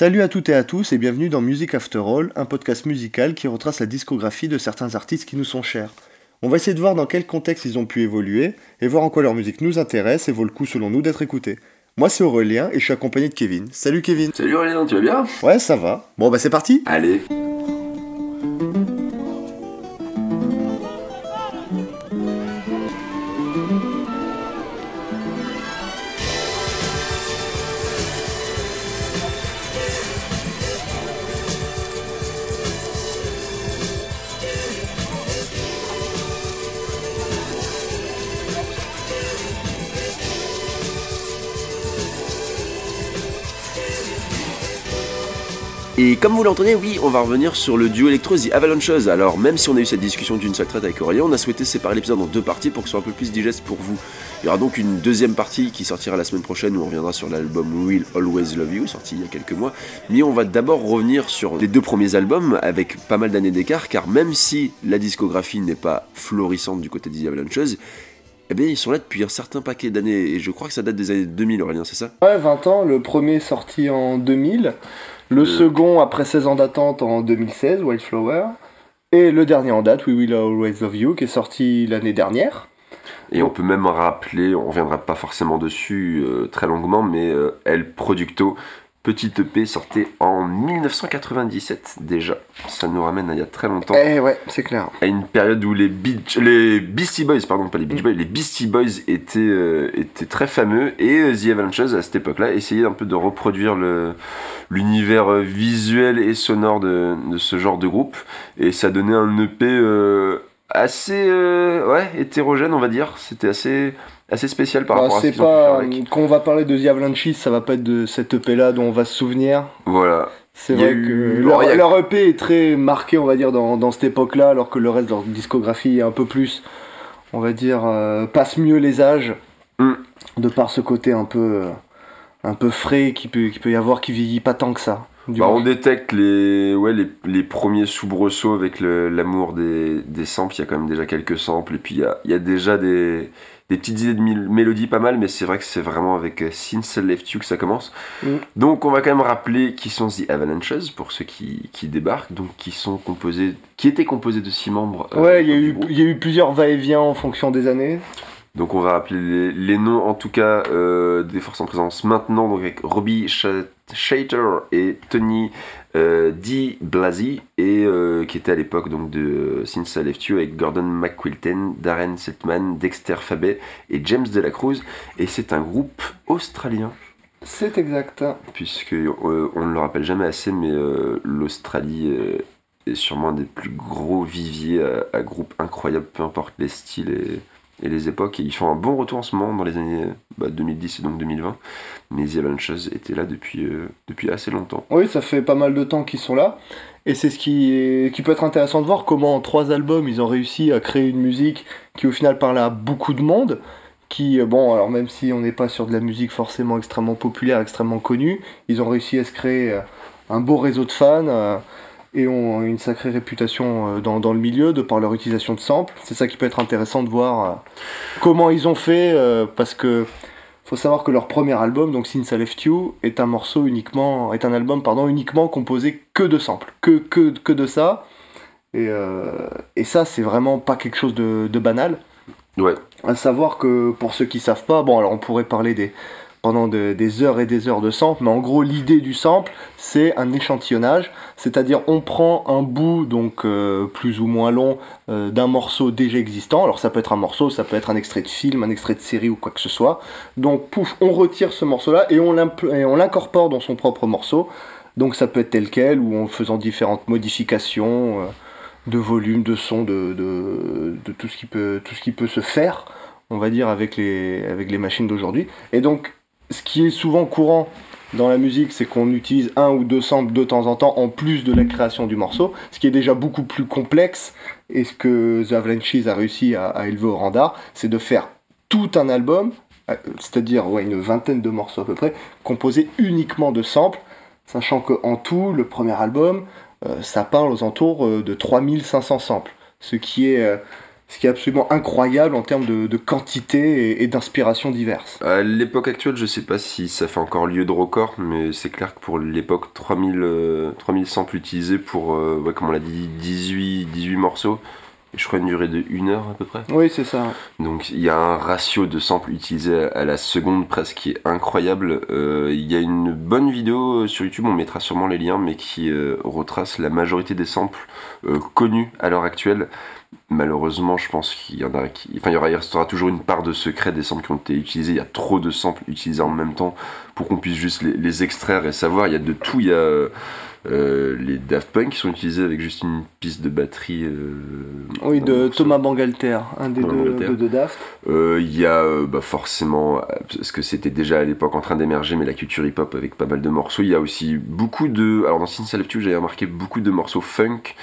Salut à toutes et à tous et bienvenue dans Music After All, un podcast musical qui retrace la discographie de certains artistes qui nous sont chers. On va essayer de voir dans quel contexte ils ont pu évoluer et voir en quoi leur musique nous intéresse et vaut le coup selon nous d'être écoutée. Moi c'est Aurélien et je suis accompagné de Kevin. Salut Kevin Salut Aurélien, tu vas bien? Ouais ça va. Bon bah c'est parti Allez Et comme vous l'entendez, oui, on va revenir sur le duo électro The Avalanches. Alors, même si on a eu cette discussion d'une seule traite avec Aurélien, on a souhaité séparer l'épisode en deux parties pour que ce soit un peu plus digeste pour vous. Il y aura donc une deuxième partie qui sortira la semaine prochaine où on reviendra sur l'album Will Always Love You, sorti il y a quelques mois. Mais on va d'abord revenir sur les deux premiers albums avec pas mal d'années d'écart, car même si la discographie n'est pas florissante du côté des Avalanches, eh bien, ils sont là depuis un certain paquet d'années, et je crois que ça date des années 2000, Aurélien, c'est ça? Ouais, 20 ans, le premier sorti en 2000, le second après 16 ans d'attente en 2016, White Flower, et le dernier en date, We Will Always Love You, qui est sorti l'année dernière. Et on peut même rappeler, on reviendra pas forcément dessus euh, très longuement, mais euh, El Producto, petite EP sortait en 1997 déjà. Ça nous ramène à il y a très longtemps. Eh ouais, c'est clair. À une période où les, Beach- les Beastie Boys, pardon, pas les Beach Boys, les Beastie Boys étaient, euh, étaient très fameux et euh, The Avalanches à cette époque-là essayaient un peu de reproduire le l'univers euh, visuel et sonore de, de ce genre de groupe et ça donnait un EP euh, assez ouais hétérogène on va dire. C'était assez assez spécial par Bah, rapport à ce c'est qu'ils ont pu faire pas. avec. Quand on va parler de The Avalanches, ça va pas être de cette EP là dont on va se souvenir. Voilà. C'est vrai eu- que leur, a- EP est très marqué, on va dire, dans, dans cette époque-là, alors que le reste de leur discographie est un peu plus, on va dire, euh, passe mieux les âges, Mm. de par ce côté un peu, euh, un peu frais qui peut, qui peut y avoir, qui vieillit pas tant que ça. Du Bah, on détecte les, ouais, les, les premiers soubresauts avec l'amour des, des samples. Il y a quand même déjà quelques samples. Et puis il y a, il y a déjà des, des petites idées de mélodie pas mal. Mais c'est vrai que c'est vraiment avec euh, Since I Left You que ça commence. Mm. Donc on va quand même rappeler qui sont The Avalanches pour ceux qui, qui débarquent. Donc qui, sont composés, qui étaient composés de six membres. euh, Ouais, il y, a eu, il y a eu plusieurs va-et-vient en fonction des années. Donc on va rappeler les, les noms en tout cas euh, des forces en présence maintenant, donc avec Robbie Sh- Shater et Tony euh, Di Blasi, et euh, qui était à l'époque donc de Since I Left You avec Gordon McQuilton, Darren Seltman, Dexter Fabet et James De La Cruz, et c'est un groupe australien, C'est exact. puisque euh, on ne le rappelle jamais assez, mais l'Australie est sûrement un des plus gros viviers à, à groupes incroyables, peu importe les styles et et les époques. Ils font un bon retour en ce moment dans les années bah, 2010 et donc 2020. Mais The Avalanches étaient là depuis, euh, depuis assez longtemps. Oui, ça fait pas mal de temps qu'ils sont là. Et c'est ce qui, qui peut être intéressant de voir comment en trois albums ils ont réussi à créer une musique qui au final parle à beaucoup de monde. Qui, euh, bon, alors même si on n'est pas sur de la musique forcément extrêmement populaire, extrêmement connue, ils ont réussi à se créer euh, un beau réseau de fans et ont une sacrée réputation euh, dans, dans le milieu de par leur utilisation de samples. C'est ça qui peut être intéressant de voir euh, comment ils ont fait euh, parce que faut savoir que leur premier album, donc Since I Left You, est un morceau uniquement, est un album pardon uniquement composé que de samples, que que, que de ça. Et, euh, et ça, c'est vraiment pas quelque chose de, de banal. Ouais, À savoir que pour ceux qui savent pas, bon alors on pourrait parler des pendant de- des heures et des heures de sample, mais en gros l'idée du sample c'est un échantillonnage, c'est-à-dire on prend un bout donc euh, plus ou moins long euh, d'un morceau déjà existant, alors ça peut être un morceau, ça peut être un extrait de film, un extrait de série ou quoi que ce soit, donc pouf, on retire ce morceau-là et on l'incorpore dans son propre morceau, donc ça peut être tel quel ou en faisant différentes modifications. euh, de volume, de son, de tout, ce qui peut, tout ce qui peut se faire, on va dire, avec les, avec les machines d'aujourd'hui. Et donc, ce qui est souvent courant dans la musique, c'est qu'on utilise un ou deux samples de temps en temps, en plus de la création du morceau, ce qui est déjà beaucoup plus complexe, et ce que The Avalanches a réussi à, élever au rang c'est de faire tout un album, euh, c'est-à-dire une vingtaine de morceaux à peu près, composés uniquement de samples, sachant qu'en tout, le premier album, euh, ça parle aux entours euh, de 3500 samples, ce qui est, ce qui est absolument incroyable en termes de, quantité et, d'inspiration diverses. À l'époque actuelle, je sais pas si ça fait encore lieu de record, mais c'est clair que pour l'époque, 3000, 3000 samples utilisés pour, ouais, comme on l'a dit, 18, 18 morceaux je crois une durée de 1 heure à peu près. Oui, c'est ça. Donc il y a un ratio de samples utilisés à la seconde presque qui est incroyable. Euh, il y a une bonne vidéo sur YouTube, on mettra sûrement les liens, mais qui euh, retrace la majorité des samples euh, connus à l'heure actuelle. Malheureusement, je pense qu'il y en a qui. Enfin, il y aura, il restera toujours une part de secret des samples qui ont été utilisés. Il y a trop de samples utilisés en même temps pour qu'on puisse juste les, les, extraire et savoir. Il y a de tout. Il y a euh, les Daft Punk qui sont utilisés avec juste une piste de batterie. Euh, oui, de Thomas Bangalter, un des deux de, Daft. Euh, il y a bah, forcément, parce que c'était déjà à l'époque en train d'émerger, mais la culture hip-hop avec pas mal de morceaux. Il y a aussi beaucoup de. Alors dans Sin Self j'avais remarqué beaucoup de morceaux funk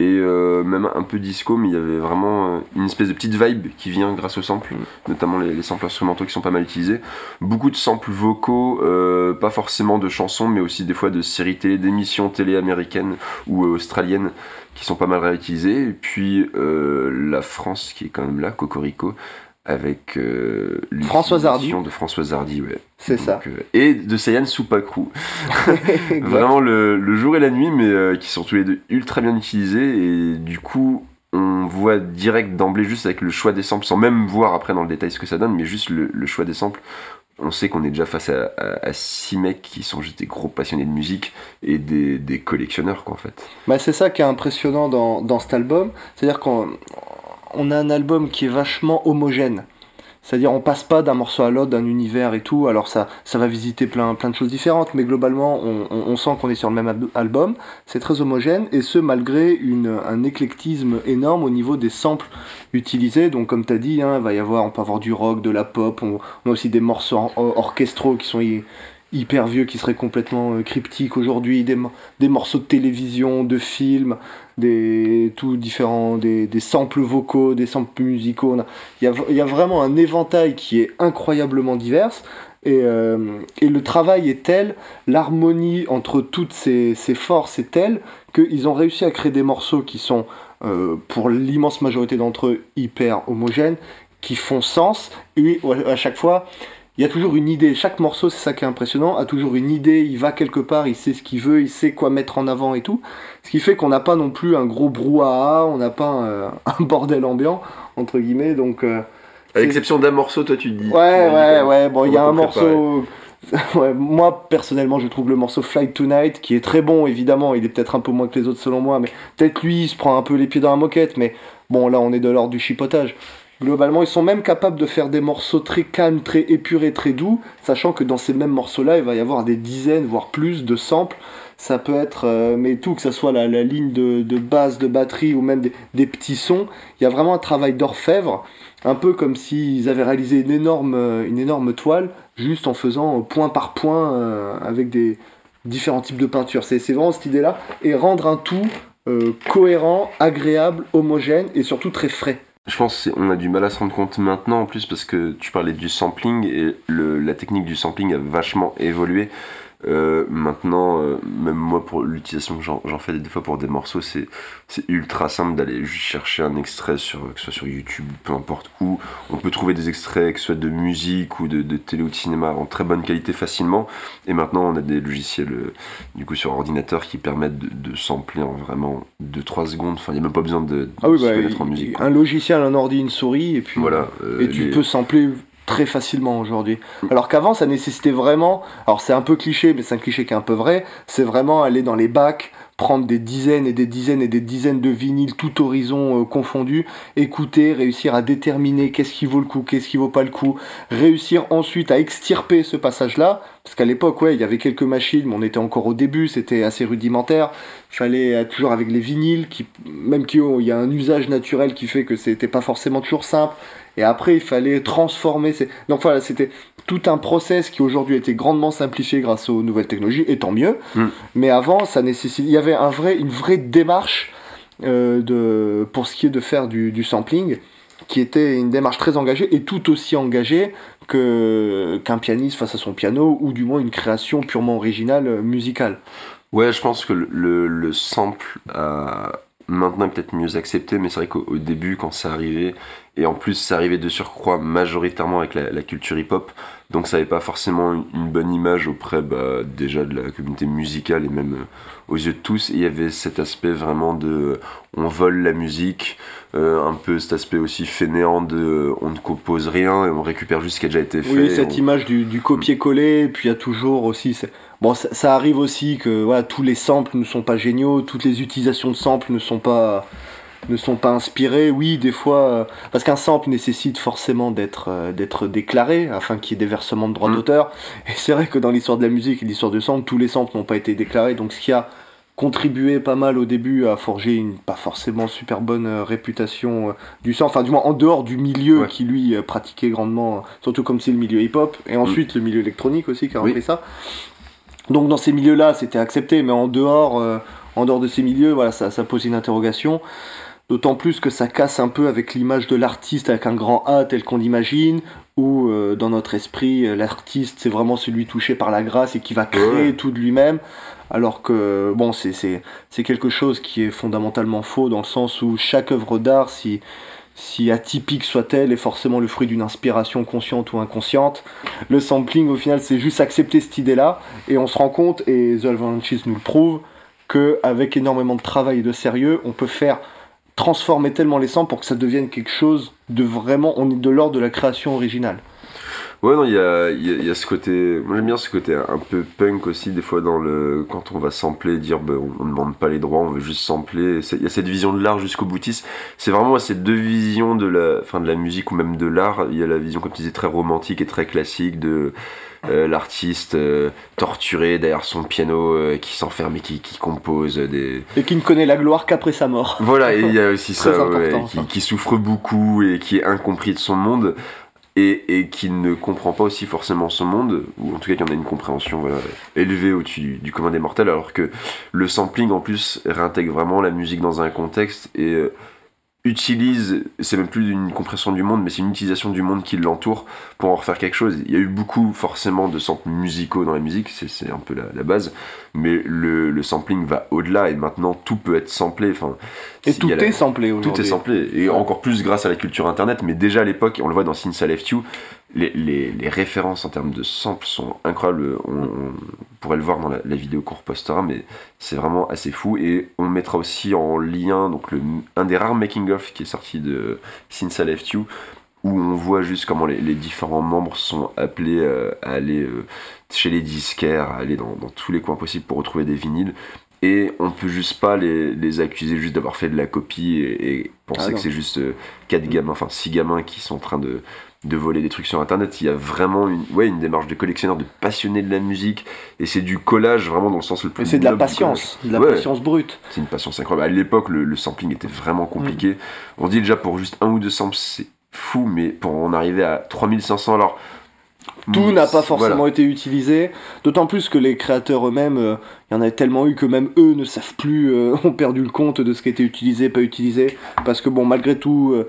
et euh, même un peu disco, mais il y avait vraiment euh, une espèce de petite vibe qui vient grâce aux samples, mm. notamment les, samples instrumentaux qui sont pas mal utilisés. Beaucoup de samples vocaux, euh, pas forcément de chansons, mais aussi des fois de séries télé, d'émissions télé américaines ou australiennes qui sont pas mal réutilisées. Et puis la France qui est quand même là, Cocorico, avec euh, Françoise Hardy. de Françoise Hardy ouais. C'est ça. euh, et de Sayan Soupacrou vraiment le, jour et la nuit mais euh, qui sont tous les deux ultra bien utilisés. Et du coup on voit direct d'emblée juste avec le choix des samples sans même voir après dans le détail ce que ça donne mais juste le, choix des samples on sait qu'on est déjà face à, six mecs qui sont juste des gros passionnés de musique et des, des collectionneurs quoi en fait. Bah c'est ça qui est impressionnant dans, dans cet album. C'est à dire qu'on on a un album qui est vachement homogène. C'est-à-dire on passe pas d'un morceau à l'autre, d'un univers et tout, alors ça, ça va visiter plein, plein de choses différentes, mais globalement on, sent qu'on est sur le même album, c'est très homogène, et ce malgré un éclectisme énorme au niveau des samples utilisés, donc comme tu as dit, hein, va y avoir, on peut avoir du rock, de la pop, on, a aussi des morceaux orchestraux qui sont hyper vieux qui seraient complètement euh, cryptiques aujourd'hui, des, des, morceaux de télévision, de films, des tout différents, des, des samples vocaux, des samples musicaux. Il y, y a vraiment un éventail qui est incroyablement divers. Et, euh, et, le travail est tel, l'harmonie entre toutes ces, ces forces est telle qu'ils ont réussi à créer des morceaux qui sont, euh, pour l'immense majorité d'entre eux, hyper homogènes, qui font sens, et à chaque fois, il y a toujours une idée. Chaque morceau, c'est ça qui est impressionnant, a toujours une idée, il va quelque part, il sait ce qu'il veut, il sait quoi mettre en avant et tout. Ce qui fait qu'on n'a pas non plus un gros brouhaha, on n'a pas un, bordel ambiant, entre guillemets. Donc, euh, à l'exception d'un morceau, toi tu dis. Ouais, ouais, ouais. Bon, il y a un morceau. moi personnellement je trouve le morceau Flight Tonight qui est très bon évidemment il est peut-être un peu moins que les autres selon moi mais peut-être lui il se prend un peu les pieds dans la moquette mais bon là on est de l'ordre du chipotage Globalement, ils sont même capables de faire des morceaux très calmes, très épurés, très doux, sachant que dans ces mêmes morceaux-là, il va y avoir des dizaines, voire plus de samples. Ça peut être, euh, mais tout, que ce soit la, ligne de, de, basse, de batterie ou même des, petits sons. Il y a vraiment un travail d'orfèvre, un peu comme s'ils avaient réalisé une énorme, euh, une énorme toile, juste en faisant point par point euh, avec des différents types de peintures. C'est vraiment cette idée-là. Et rendre un tout cohérent, agréable, homogène et surtout très frais je pense qu'on a du mal à se rendre compte maintenant en plus parce que tu parlais du sampling et le, la technique du sampling a vachement évolué. Euh, maintenant, euh, même moi, pour l'utilisation que j'en fais des fois pour des morceaux, c'est ultra simple d'aller juste chercher un extrait, sur, que ce soit sur YouTube, peu importe où. On peut trouver des extraits, que ce soit de musique ou de, de télé ou de cinéma, en très bonne qualité facilement. Et maintenant, on a des logiciels euh, du coup sur ordinateur qui permettent de, de sampler en vraiment 2-3 secondes. Enfin, il n'y a même pas besoin de, ah oui, bah, en musique. Un logiciel, un ordi, une souris, et puis voilà, et tu peux sampler très facilement aujourd'hui. Alors qu'avant, ça nécessitait vraiment, alors c'est un peu cliché, mais c'est un cliché qui est un peu vrai, c'est vraiment aller dans les bacs, prendre des dizaines et des dizaines et des dizaines de vinyles, tout horizon euh, confondu, écouter, réussir à déterminer qu'est-ce qui vaut le coup, qu'est-ce qui vaut pas le coup, réussir ensuite à extirper ce passage-là, parce qu'à l'époque, ouais, il y avait quelques machines, mais on était encore au début, c'était assez rudimentaire. Fallait euh, toujours avec les vinyles, qui, même qu'il y a un usage naturel qui fait que c'était pas forcément toujours simple. Et après, il fallait transformer. Donc voilà, c'était tout un process qui aujourd'hui a été grandement simplifié grâce aux nouvelles technologies, et tant mieux. Mm. Mais avant, ça nécessite, il y avait un vrai, une vraie démarche euh, de, pour ce qui est de faire du, sampling, qui était une démarche très engagée et tout aussi engagée que qu'un pianiste face à son piano ou du moins une création purement originale euh, musicale. Ouais, je pense que le, le sample a maintenant peut-être mieux accepté, mais c'est vrai qu'au début, quand ça arrivait, et en plus ça arrivait de surcroît majoritairement avec la, culture hip-hop, donc ça n'avait pas forcément une, bonne image auprès bah, déjà de la communauté musicale et même euh, aux yeux de tous. Et il y avait cet aspect vraiment de on vole la musique, euh, un peu cet aspect aussi fainéant de on ne compose rien et on récupère juste ce qui a déjà été fait. Oui, cette image du, copier-coller, puis il y a toujours aussi Bon, ça, arrive aussi que voilà, tous les samples ne sont pas géniaux, toutes les utilisations de samples ne sont pas, ne sont pas inspirées. Oui, des fois, euh, parce qu'un sample nécessite forcément d'être euh, d'être déclaré afin qu'il y ait des versements de droits mm. d'auteur. Et c'est vrai que dans l'histoire de la musique et l'histoire du sample, tous les samples n'ont pas été déclarés. Donc ce qui a contribué pas mal au début à forger une pas forcément super bonne euh, réputation du sample, enfin du moins en dehors du milieu qui lui pratiquait grandement, surtout comme c'est le milieu hip-hop, et ensuite le milieu électronique aussi qui a repris ça. Donc dans ces milieux-là, c'était accepté, mais en dehors, euh, en dehors de ces milieux, voilà, ça, ça pose une interrogation. D'autant plus que ça casse un peu avec l'image de l'artiste avec un grand A tel qu'on l'imagine, où euh, dans notre esprit, euh, l'artiste c'est vraiment celui touché par la grâce et qui va créer tout de lui-même. Alors que bon, c'est quelque chose qui est fondamentalement faux dans le sens où chaque œuvre d'art, si, si atypique soit-elle, est forcément le fruit d'une inspiration consciente ou inconsciente. Le sampling, au final, c'est juste accepter cette idée-là, et on se rend compte, et The Avalanches nous le prouve, qu'avec énormément de travail et de sérieux, on peut faire transformer tellement les samples pour que ça devienne quelque chose de vraiment, on est de l'ordre de la création originale. Ouais, non, il y a, y a, ce côté. Moi j'aime bien ce côté un peu punk aussi, des fois, dans le quand on va sampler, dire ben, on ne demande pas les droits, on veut juste sampler. Il y a cette vision de l'art jusqu'au boutiste. C'est vraiment ces deux visions de la, fin, de la musique ou même de l'art. Il y a la vision, comme tu disais, très romantique et très classique de. Euh, l'artiste euh, torturé derrière son piano euh, qui s'enferme et qui, qui, compose des... Et qui ne connaît la gloire qu'après sa mort. Voilà, et il y a aussi ça, qui, qui, souffre beaucoup et qui est incompris de son monde et, qui ne comprend pas aussi forcément son monde, ou en tout cas qui en a une compréhension élevée au-dessus du, commun des mortels, alors que le sampling en plus réintègre vraiment la musique dans un contexte et euh, utilise, c'est même plus une compression du monde, mais c'est une utilisation du monde qui l'entoure pour en refaire quelque chose. Il y a eu beaucoup forcément de samples musicaux dans la musique, c'est un peu la, base, mais le, sampling va au-delà et maintenant tout peut être samplé. Enfin, et tout est samplé aujourd'hui. Tout est samplé, et encore plus grâce à la culture internet, mais déjà à l'époque, on le voit dans Since I Left You, les, les, références en termes de samples sont incroyables. On, pourrait le voir dans la, vidéo qu'on repostera, mais c'est vraiment assez fou. Et on mettra aussi en lien donc le, un des rares making-of qui est sorti de Since I Left You, où on voit juste comment les, différents membres sont appelés euh, à aller euh, chez les disquaires, à aller dans, dans, tous les coins possibles pour retrouver des vinyles. Et on peut juste pas les, les accuser juste d'avoir fait de la copie et, penser ah que c'est juste 4 euh, gamins, enfin 6 gamins qui sont en train de, de voler des trucs sur internet. Il y a vraiment une, ouais, une démarche de collectionneur, de passionné de la musique. Et c'est du collage vraiment dans le sens le plus. C'est de la patience, de la patience brute. C'est une patience incroyable. À l'époque, le, sampling était vraiment compliqué. Mm. On dit déjà pour juste un ou deux samples, c'est fou, mais pour en arriver à 3500, alors. Tout n'a pas forcément été utilisé, d'autant plus que les créateurs eux-mêmes, euh, il y en a tellement eu que même eux ne savent plus, euh, ont perdu le compte de ce qui était utilisé, pas utilisé, parce que bon, malgré tout, euh,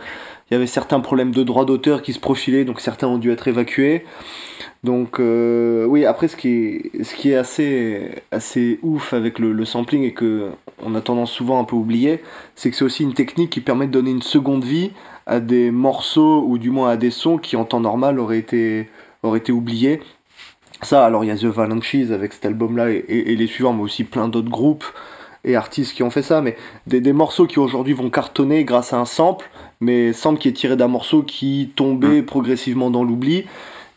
il y avait certains problèmes de droit d'auteur qui se profilaient, donc certains ont dû être évacués. Donc euh, oui, après ce qui est, ce qui est assez, assez ouf avec le, sampling et que on a tendance souvent un peu oublier, c'est que c'est aussi une technique qui permet de donner une seconde vie à des morceaux ou du moins à des sons qui en temps normal auraient été, auraient été oubliés. Ça, alors il y a The Valanches avec cet album-là et, et, les suivants, mais aussi plein d'autres groupes et artistes qui ont fait ça, mais des, des morceaux qui aujourd'hui vont cartonner grâce à un sample, mais sample qui est tiré d'un morceau qui tombait mm. progressivement dans l'oubli.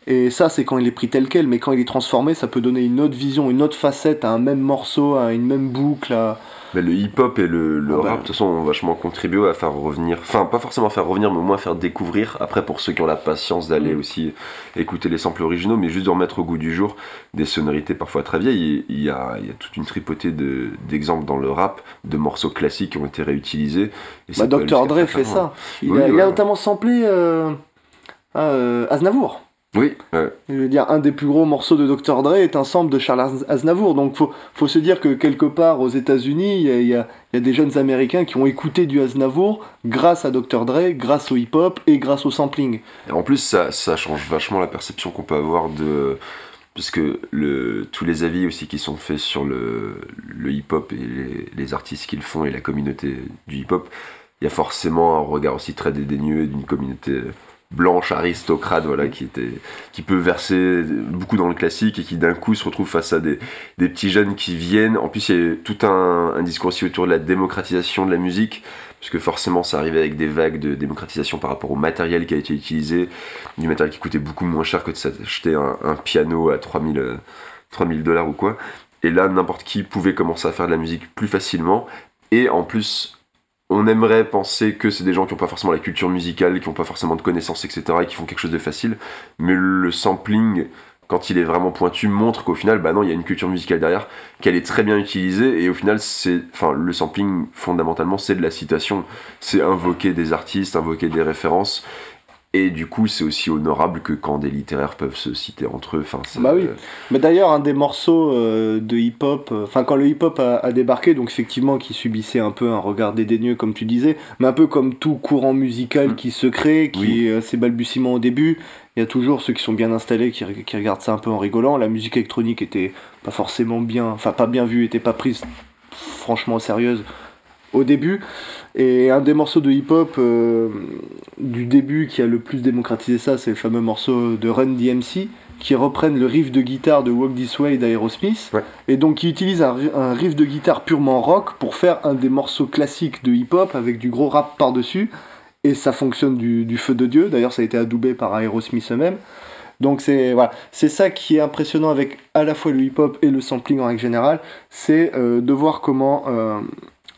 Et ça, c'est quand il est pris tel quel, mais quand il est transformé, ça peut donner une autre vision, une autre facette à un même morceau, à une même boucle, à, le hip-hop et le, le ah rap, bah. de toute façon, ont vachement contribué à faire revenir, enfin, pas forcément faire revenir, mais au moins faire découvrir. Après, pour ceux qui ont la patience d'aller mm. aussi écouter les samples originaux, mais juste de remettre au goût du jour des sonorités parfois très vieilles. Il y a, il y a toute une tripotée d'exemples dans le rap, de morceaux classiques qui ont été réutilisés. Et bah, Dr. Dre fait ça. Il, a, notamment samplé euh, euh, Aznavour. Oui. Je veux dire, un des plus gros morceaux de Dr. Dre est un sample de Charles Aznavour. Donc, faut, faut se dire que quelque part aux États-Unis, il y a, des jeunes Américains qui ont écouté du Aznavour grâce à Dr. Dre, grâce au hip-hop et grâce au sampling. Et en plus, ça, ça change vachement la perception qu'on peut avoir de puisque le, tous les avis aussi qui sont faits sur le, le hip-hop et les, les artistes qu'ils font et la communauté du hip-hop, il y a forcément un regard aussi très dédaigneux d'une communauté blanche aristocrate voilà qui était qui peut verser beaucoup dans le classique et qui d'un coup se retrouve face à des, des petits jeunes qui viennent. En plus il y a tout un, un discours aussi autour de la démocratisation de la musique puisque forcément ça arrivait avec des vagues de démocratisation par rapport au matériel qui a été utilisé du matériel qui coûtait beaucoup moins cher que de s'acheter un, piano à 3000 3000 dollars ou quoi. Et là n'importe qui pouvait commencer à faire de la musique plus facilement. Et en plus on aimerait penser que c'est des gens qui n'ont pas forcément la culture musicale, qui n'ont pas forcément de connaissances, etc., et qui font quelque chose de facile. Mais le sampling, quand il est vraiment pointu, montre qu'au final, bah non, il y a une culture musicale derrière, qu'elle est très bien utilisée, et au final, c'est, enfin, le sampling, fondamentalement, c'est de la citation. C'est invoquer des artistes, invoquer des références, et du coup, c'est aussi honorable que quand des littéraires peuvent se citer entre eux. Enfin, bah oui. Mais d'ailleurs, un des morceaux euh, de hip-hop, euh, enfin, quand le hip-hop a, a, débarqué, donc effectivement, qui subissait un peu un regard dédaigneux, comme tu disais, mais un peu comme tout courant musical mmh. qui se crée, qui oui. est assez balbutiement au début. Il y a toujours ceux qui sont bien installés qui, qui, regardent ça un peu en rigolant. La musique électronique était pas forcément bien, enfin, pas bien vue, était pas prise franchement sérieuse au début. Et un des morceaux de hip-hop euh, du début qui a le plus démocratisé ça, c'est le fameux morceau de Run DMC, qui reprennent le riff de guitare de Walk This Way d'Aerosmith, ouais. et donc qui utilise un, un, riff de guitare purement rock pour faire un des morceaux classiques de hip-hop avec du gros rap par-dessus, et ça fonctionne du, du feu de Dieu, d'ailleurs ça a été adoubé par Aerosmith eux-mêmes. Donc c'est voilà, c'est ça qui est impressionnant avec à la fois le hip-hop et le sampling en règle générale, c'est euh, de voir comment euh,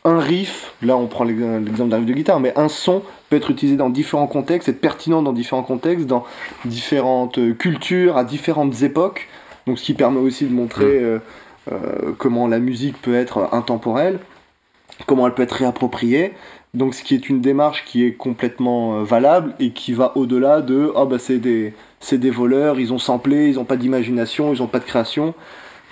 un riff, là on prend l'exemple d'un riff de guitare, mais un son peut être utilisé dans différents contextes, être pertinent dans différents contextes, dans différentes cultures, à différentes époques. Donc ce qui permet aussi de montrer euh, euh, comment la musique peut être intemporelle, comment elle peut être réappropriée. Donc ce qui est une démarche qui est complètement euh, valable et qui va au-delà de oh bah c'est des, des voleurs, ils ont samplé, ils n'ont pas d'imagination, ils n'ont pas de création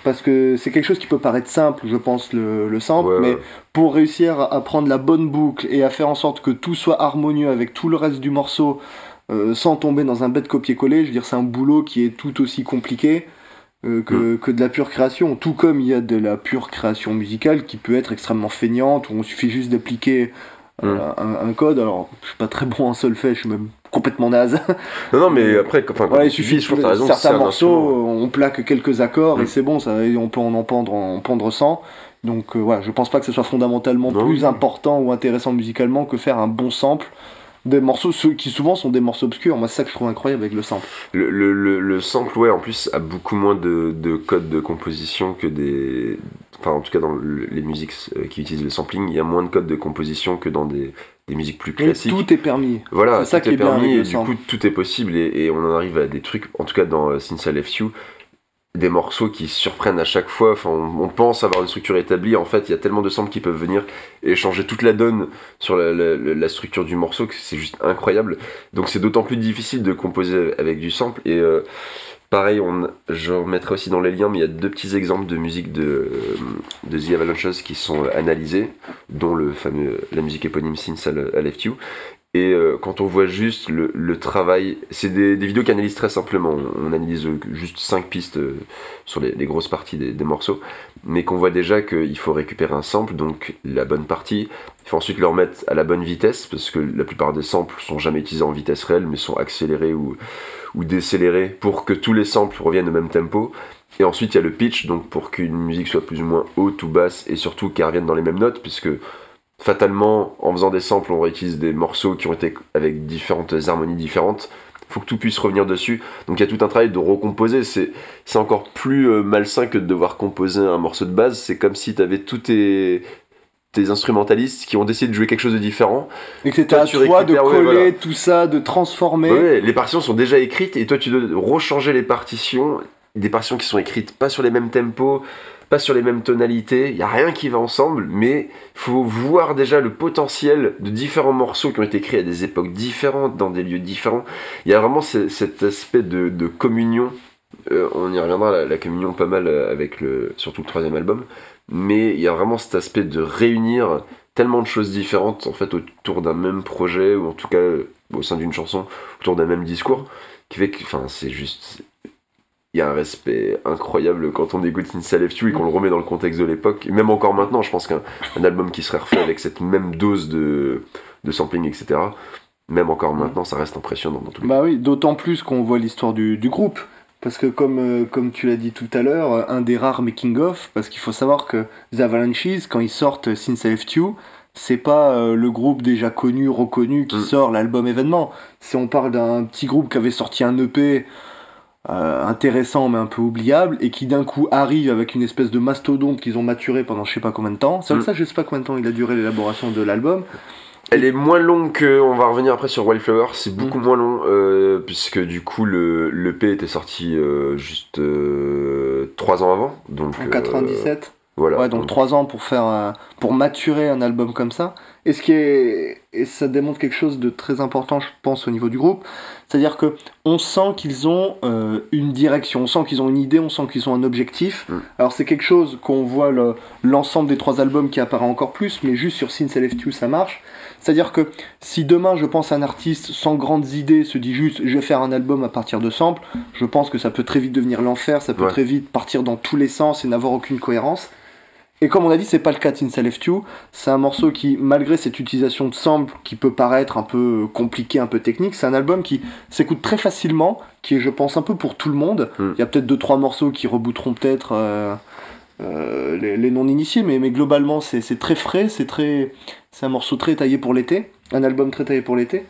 parce que c'est quelque chose qui peut paraître simple, je pense, le, le sample, Ouais, mais ouais. pour réussir à prendre la bonne boucle et à faire en sorte que tout soit harmonieux avec tout le reste du morceau, euh, sans tomber dans un bête copier-coller, je veux dire, c'est un boulot qui est tout aussi compliqué euh, que, que de la pure création. Tout comme il y a de la pure création musicale qui peut être extrêmement feignante, où on suffit juste d'appliquer euh, un, un code. Alors, je suis pas très bon en solfège, je suis même complètement naze. Non, non, mais après, enfin, Ouais, il suffit de raison, certains morceaux, on plaque quelques accords et Mm. c'est bon, ça, et on peut en en pendre, en pendre 100. Donc euh, voilà, je pense pas que ce soit fondamentalement Non. plus important ou intéressant musicalement que faire un bon sample des morceaux ceux qui souvent sont des morceaux obscurs. Moi, c'est ça que je trouve incroyable avec le sample. Le, le, le, le sample, ouais, en plus, a beaucoup moins de, de codes de composition que des. Enfin, en tout cas, dans le- les musiques euh, qui utilisent le sampling, il y a moins de codes de composition que dans des, des musiques plus Et classiques. tout est permis. Voilà, C'est ça tout qui est est permis et du coup tout est possible et, et on en arrive à des trucs, en tout cas dans euh, Since I Left You, des morceaux qui surprennent à chaque fois. Enfin, on, pense avoir une structure établie, en fait, il y a tellement de samples qui peuvent venir et changer toute la donne sur la, structure du morceau que c'est juste incroyable. Donc c'est d'autant plus difficile de composer avec du sample et euh, Pareil, on, je remettrai aussi dans les liens, mais il y a deux petits exemples de musique de, The Avalanches qui sont euh, analysés, dont le fameux, la musique éponyme Since I Left You. Et euh, quand on voit juste le, travail, c'est des, vidéos qui analysent très simplement. On, analyse euh, juste 5 pistes euh, sur les, grosses parties des, des morceaux, mais qu'on voit déjà qu'il faut récupérer un sample, donc la bonne partie. Il faut ensuite le remettre à la bonne vitesse, parce que la plupart des samples sont jamais utilisés en vitesse réelle, mais sont accélérés ou, ou décélérés pour que tous les samples reviennent au même tempo. Et ensuite, il y a le pitch, donc pour qu'une musique soit plus ou moins haute ou basse, et surtout qu'elle revienne dans les mêmes notes, puisque fatalement, en faisant des samples, on réutilise des morceaux qui ont été avec différentes harmonies différentes. Faut que tout puisse revenir dessus. Donc il y a tout un travail de recomposer. C'est, c'est encore plus euh, malsain que de devoir composer un morceau de base. C'est comme si tu avais tous tes, tes instrumentalistes qui ont décidé de jouer quelque chose de différent. Et que c'était à toi de coller ouais, voilà. tout ça, de transformer. Ouais, les partitions sont déjà écrites et toi tu dois rechanger les partitions. Des partitions qui sont écrites pas sur les mêmes tempos, sur les mêmes tonalités. Il y a rien qui va ensemble, mais faut voir déjà le potentiel de différents morceaux qui ont été écrits à des époques différentes, dans des lieux différents. Il y a vraiment ce- cet aspect de, communion. Euh, on y reviendra, la, la communion pas mal euh, avec le, surtout le troisième album. Mais il y a vraiment cet aspect de réunir tellement de choses différentes en fait autour d'un même projet ou en tout cas euh, au sein d'une chanson autour d'un même discours qui fait que enfin c'est juste il y a un respect incroyable quand on écoute In Left You et qu'on le remet dans le contexte de l'époque. Même encore maintenant, je pense qu'un album qui serait refait avec cette même dose de, de sampling, etc., même encore maintenant, ça reste impressionnant dans tous les Bah oui, d'autant plus qu'on voit l'histoire du, du, groupe. Parce que comme, euh, comme tu l'as dit tout à l'heure, un des rares making-of, parce qu'il faut savoir que The Avalanches, quand ils sortent Since Left You, c'est pas euh, le groupe déjà connu, reconnu qui mm. sort l'album événement. Si on parle d'un petit groupe qui avait sorti un EP euh, intéressant mais un peu oubliable et qui d'un coup arrive avec une espèce de mastodonte qu'ils ont maturé pendant je sais pas combien de temps. C'est mm. ça, je sais pas combien de temps il a duré l'élaboration de l'album. Elle est moins longue que. On va revenir après sur Wildflower, c'est beaucoup mm. moins long, euh, puisque du coup le, le P était sorti juste 3 ans avant. Donc, en 97 voilà. Ouais, donc trois ans pour faire pour maturer un album comme ça. Et ce qui est et ça démontre quelque chose de très important, je pense, au niveau du groupe. C'est-à-dire que on sent qu'ils ont euh, une direction, on sent qu'ils ont une idée, on sent qu'ils ont un objectif. Mm. Alors c'est quelque chose qu'on voit l'ensemble des trois albums qui apparaît encore plus, mais juste sur Sin Left You ça marche. C'est-à-dire que si demain je pense un artiste sans grandes idées se dit juste je vais faire un album à partir de samples, je pense que ça peut très vite devenir l'enfer, ça peut très vite partir dans tous les sens et n'avoir aucune cohérence. Et comme on a dit, c'est pas le cas de Left You. C'est un morceau qui, malgré cette utilisation de samples qui peut paraître un peu compliqué, un peu technique, c'est un album qui s'écoute très facilement, qui est, je pense, un peu pour tout le monde. Hmm. Il y a peut-être deux trois morceaux qui rebooteront peut-être euh, euh, les, non-initiés, mais, mais globalement, c'est très frais, c'est très, c'est un morceau très taillé pour l'été, un album très taillé pour l'été.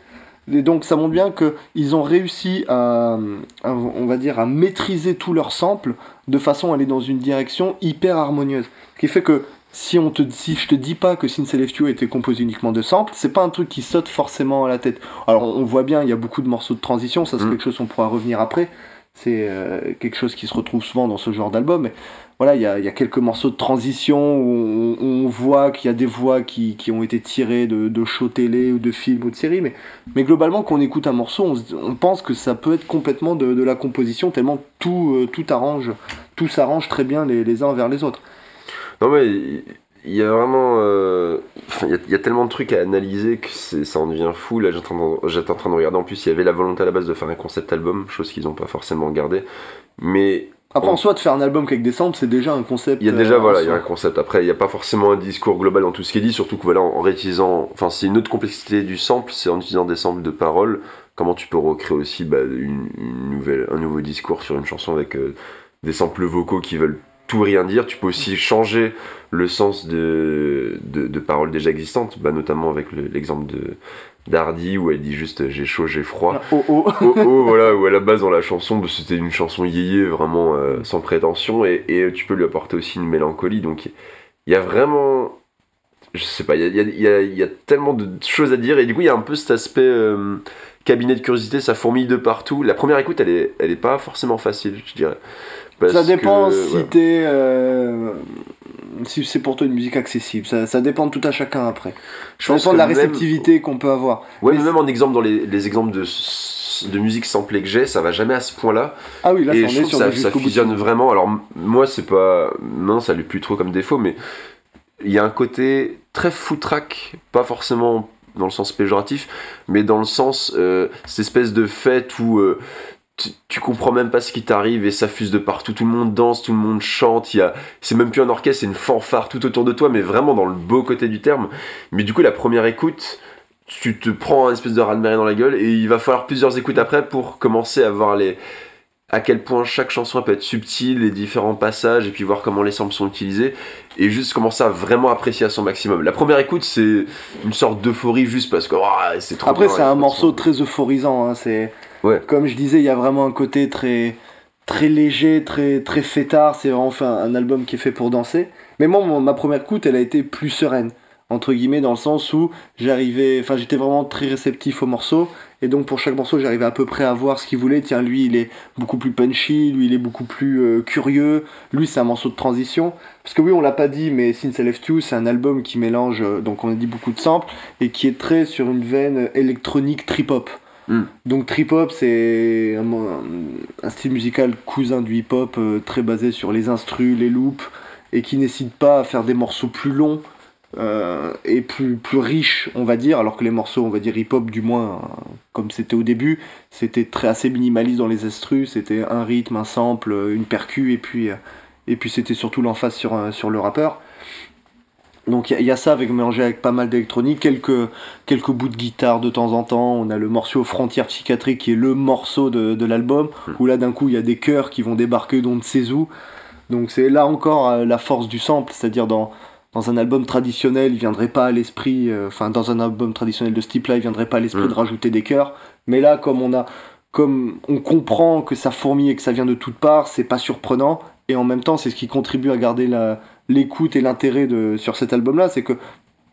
Et donc ça montre bien qu'ils ont réussi à, on va dire, à maîtriser tous leurs samples de façon à aller dans une direction hyper harmonieuse. Ce qui fait que si, on te, si je te dis pas que Since Left You était composé uniquement de samples, c'est pas un truc qui saute forcément à la tête. Alors on, voit bien, il y a beaucoup de morceaux de transition, ça c'est mm. quelque chose qu'on pourra revenir après. C'est euh, quelque chose qui se retrouve souvent dans ce genre d'album. Mais voilà, il y a, y a, quelques morceaux de transition où on, voit qu'il y a des voix qui, qui ont été tirées de, de shows télé ou de films ou de séries. Mais, mais globalement, quand on écoute un morceau, on, on pense que ça peut être complètement de, de la composition, tellement tout, euh, tout arrange, tout s'arrange très bien les, les uns vers les autres. Non mais il y a vraiment euh, il y, a tellement de trucs à analyser que ça en devient fou là j'étais en, train de regarder en plus il y avait la volonté à la base de faire un concept album chose qu'ils n'ont pas forcément gardé mais après, en soi, de faire un album avec des samples, c'est déjà un concept. Il y a déjà, euh, voilà, il y a un concept. Après, il n'y a pas forcément un discours global dans tout ce qui est dit, surtout que voilà, en réutilisant. Enfin, c'est une autre complexité du sample, c'est en utilisant des samples de paroles. Comment tu peux recréer aussi bah, une, nouvelle, un nouveau discours sur une chanson avec euh, des samples vocaux qui veulent tout rien dire. Tu peux aussi changer le sens de, de, paroles déjà existantes, bah, notamment avec l'exemple de d'Hardy où elle dit juste j'ai chaud, j'ai froid. Oh oh. oh, oh voilà, où à la base dans la chanson, bah, c'était une chanson yéyé vraiment euh, sans prétention et, et, tu peux lui apporter aussi une mélancolie. Donc il y a vraiment. Je sais pas, il y a, y, a, y a, tellement de choses à dire et du coup il y a un peu cet aspect. Euh, cabinet de curiosité, ça fourmille de partout. La première écoute, elle est, elle est pas forcément facile, je dirais ça dépend si t'es. Euh, si c'est pour toi une musique accessible. Ça, ça, dépend de tout à chacun après. Je pense de la réceptivité qu'on peut avoir. Ouais, mais, même en exemple, dans les, les exemples de, de musique samplée que j'ai, ça va jamais à ce point-là. Ah oui, là, Et je trouve ça, ça fusionne vraiment. Alors, moi, c'est pas. Non, ça lui plus trop comme défaut, mais il y a un côté très foutraque, pas forcément dans le sens péjoratif, mais dans le sens, euh, cette espèce de fête où. Euh, tu, comprends même pas ce qui t'arrive et ça fuse de partout. Tout le monde danse, tout le monde chante. Il y a, c'est même plus un orchestre, c'est une fanfare tout autour de toi, mais vraiment dans le beau côté du terme. Mais du coup, la première écoute, tu te prends un espèce de raz de dans la gueule et il va falloir plusieurs écoutes après pour commencer à voir les, à quel point chaque chanson peut être subtile, les différents passages, et puis voir comment les samples sont utilisés, et juste commencer à vraiment apprécier à son maximum. La première écoute, c'est une sorte d'euphorie juste parce que oh, c'est trop Après, c'est un morceau très euphorisant, hein, c'est comme je disais, il y a vraiment un côté très, très léger, très, très fêtard. C'est vraiment un, album qui est fait pour danser. Mais moi, ma première écoute, elle a été plus sereine, entre guillemets, dans le sens où j'arrivais, enfin, j'étais vraiment très réceptif au morceau. Et donc, pour chaque morceau, j'arrivais à peu près à voir ce qu'il voulait. Tiens, lui, il est beaucoup plus punchy, lui, il est beaucoup plus euh, curieux. Lui, c'est un morceau de transition. Parce que oui, on l'a pas dit, mais Since Left You, c'est un album qui mélange, euh, donc on a dit beaucoup de samples, et qui est très sur une veine électronique trip-hop. Hmm. Donc trip hop c'est un, style musical cousin du hip hop euh, très basé sur les instrus, les loops et qui n'hésite pas à faire des morceaux plus longs euh, et plus, plus riche, on va dire, alors que les morceaux, on va dire hip-hop, du moins, euh, comme c'était au début, c'était très assez minimaliste dans les estrus, c'était un rythme, un sample, une percu, et puis, et puis c'était surtout l'emphase sur le rappeur. Donc il y, a ça avec mélangé avec pas mal d'électronique, quelques, quelques bouts de guitare de temps en temps. On a le morceau Frontière psychiatrique qui est le morceau de, de l'album, hmm. où là d'un coup il y a des chœurs qui vont débarquer d'on ne sait où. Donc c'est là encore euh, la force du sample, c'est-à-dire dans, dans un album traditionnel, il viendrait pas à l'esprit, euh, enfin dans un album traditionnel de ce type-là, il viendrait pas à l'esprit hmm. de rajouter des chœurs. Mais là, comme on a, comme on comprend que ça fourmille et que ça vient de toutes parts, c'est pas surprenant. Et en même temps, c'est ce qui contribue à garder la, l'écoute et l'intérêt de sur cet album-là, c'est que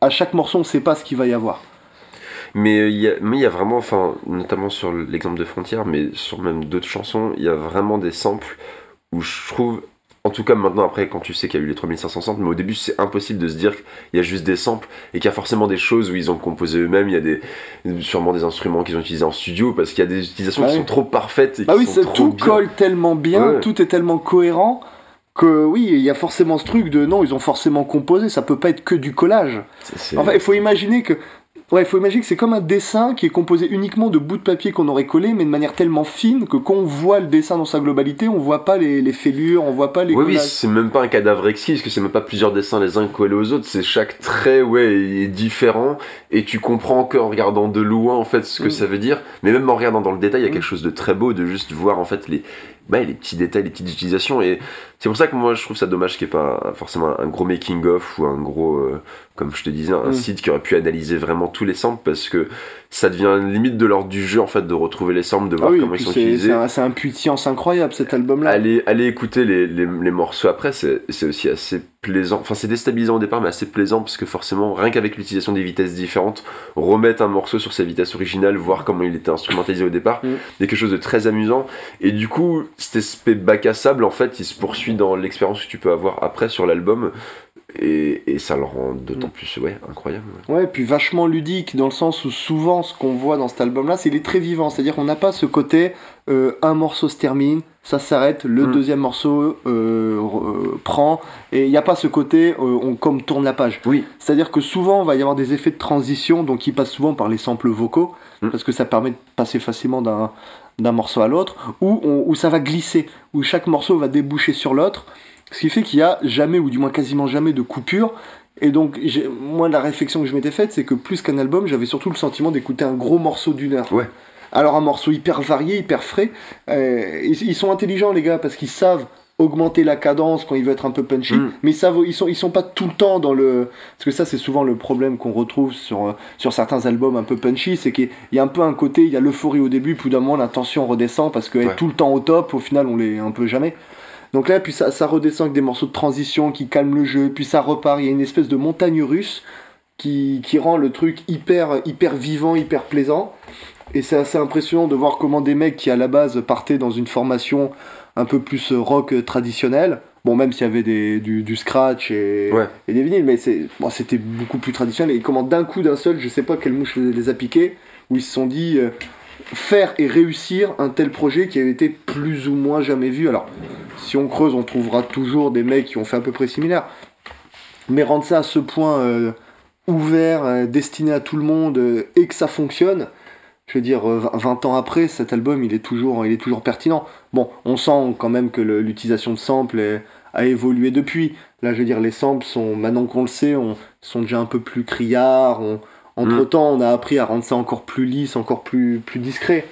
à chaque morceau, on sait pas ce qu'il va y avoir. Mais euh, il y, a, mais il y a vraiment, enfin, notamment sur l'exemple de Frontières, mais sur même d'autres chansons, il y a vraiment des samples où je trouve, en tout cas maintenant après quand tu sais qu'il y a eu les 3500 samples, mais au début c'est impossible de se dire qu'il y a juste des samples et qu'il y a forcément des choses où ils ont composé eux-mêmes, il y a des, sûrement des instruments qu'ils ont utilisés en studio parce qu'il y a des utilisations qui sont trop parfaites. Et ah oui, sont tout colle tellement bien, tout est tellement cohérent que oui, il y a forcément ce truc de non, ils ont forcément composé, ça peut pas être que du collage. Enfin, il faut imaginer que Ouais, il faut imaginer que c'est comme un dessin qui est composé uniquement de bouts de papier qu'on aurait collés, mais de manière tellement fine que quand on voit le dessin dans sa globalité, on voit pas les, les fêlures, on voit pas les. Oui, oui, c'est même pas un cadavre exquis, parce que c'est même pas plusieurs dessins les uns collés aux autres, c'est chaque trait, ouais, est différent, et tu comprends qu'en regardant de loin, en fait, ce que mm. ça veut dire, mais même en regardant dans le détail, il y a mm. quelque chose de très beau de juste voir, en fait, les, bah, les petits détails, les petites utilisations. Et c'est pour ça que moi je trouve ça dommage qu'il n'y ait pas forcément un gros making-of ou un gros, euh, comme je te disais, un mm. site qui aurait pu analyser vraiment tous les samples parce que ça devient limite de l'ordre du jeu en fait de retrouver les samples, de voir ah comment ils sont utilisés. C'est un, puissance incroyable cet album-là. Allez, allez écouter les, les, les morceaux après, c'est aussi assez plaisant. Enfin, c'est déstabilisant au départ, mais assez plaisant parce que forcément, rien qu'avec l'utilisation des vitesses différentes, remettre un morceau sur sa vitesse originale, voir comment il était instrumentalisé au départ, mm. y a quelque chose de très amusant. Et du coup, cet aspect bac à sable, en fait, il se poursuit dans l'expérience que tu peux avoir après sur l'album. Et, et, ça le rend d'autant mm. plus ouais, incroyable. Ouais. puis vachement ludique dans le sens où souvent ce qu'on voit dans cet album-là, c'est qu'il est très vivant. C'est-à-dire qu'on n'a pas ce côté euh, un morceau se termine, ça s'arrête, le mm. deuxième morceau euh, prend, et il n'y a pas ce côté euh, on comme tourne la page. Oui. C'est-à-dire que souvent il va y avoir des effets de transition, donc qui passent souvent par les samples vocaux, mm. parce que ça permet de passer facilement d'un d'un morceau à l'autre, ou où ça va glisser, où chaque morceau va déboucher sur l'autre, ce qui fait qu'il n'y a jamais, ou du moins quasiment jamais, de coupure. Et donc, moi, la réflexion que je m'étais faite, c'est que plus qu'un album, j'avais surtout le sentiment d'écouter un gros morceau d'une heure. Ouais. Alors, un morceau hyper varié, hyper frais. Euh, ils, sont intelligents, les gars, parce qu'ils savent augmenter la cadence quand il veut être un peu punchy, mm. mais ça, ils sont, ils sont pas tout le temps dans le... Parce que ça, c'est souvent le problème qu'on retrouve sur, euh, sur certains albums un peu punchy, c'est qu'il y a un peu un côté, il y a l'euphorie au début, puis d'un moment, la tension redescend, parce que tout le temps au top, au final, on l'est un peu jamais. Donc là, puis ça, ça redescend avec des morceaux de transition qui calment le jeu, puis ça repart. Il y a une espèce de montagne russe qui, qui rend le truc hyper, hyper vivant, hyper plaisant. Et c'est assez impressionnant de voir comment des mecs qui à la base partaient dans une formation un peu plus rock traditionnel, bon même s'il y avait des, du, du scratch et, et, des vinyles, mais c'est, bon, c'était beaucoup plus traditionnel. Et comment d'un coup, d'un seul, je sais pas quelle mouche les, a piqués, où ils se sont dit, euh, faire et réussir un tel projet qui avait été plus ou moins jamais vu. Alors, si on creuse, on trouvera toujours des mecs qui ont fait à peu près similaire. Mais rendre ça à ce point euh, ouvert, euh, destiné à tout le monde, euh, et que ça fonctionne, je veux dire, 20 ans après, cet album, il est toujours, il est toujours pertinent. Bon, on sent quand même que l'utilisation de samples a évolué depuis. Là, je veux dire, les samples sont, maintenant qu'on le sait, on, sont déjà un peu plus criards, entre mm. temps, on a appris à rendre ça encore plus lisse, encore plus, plus discret.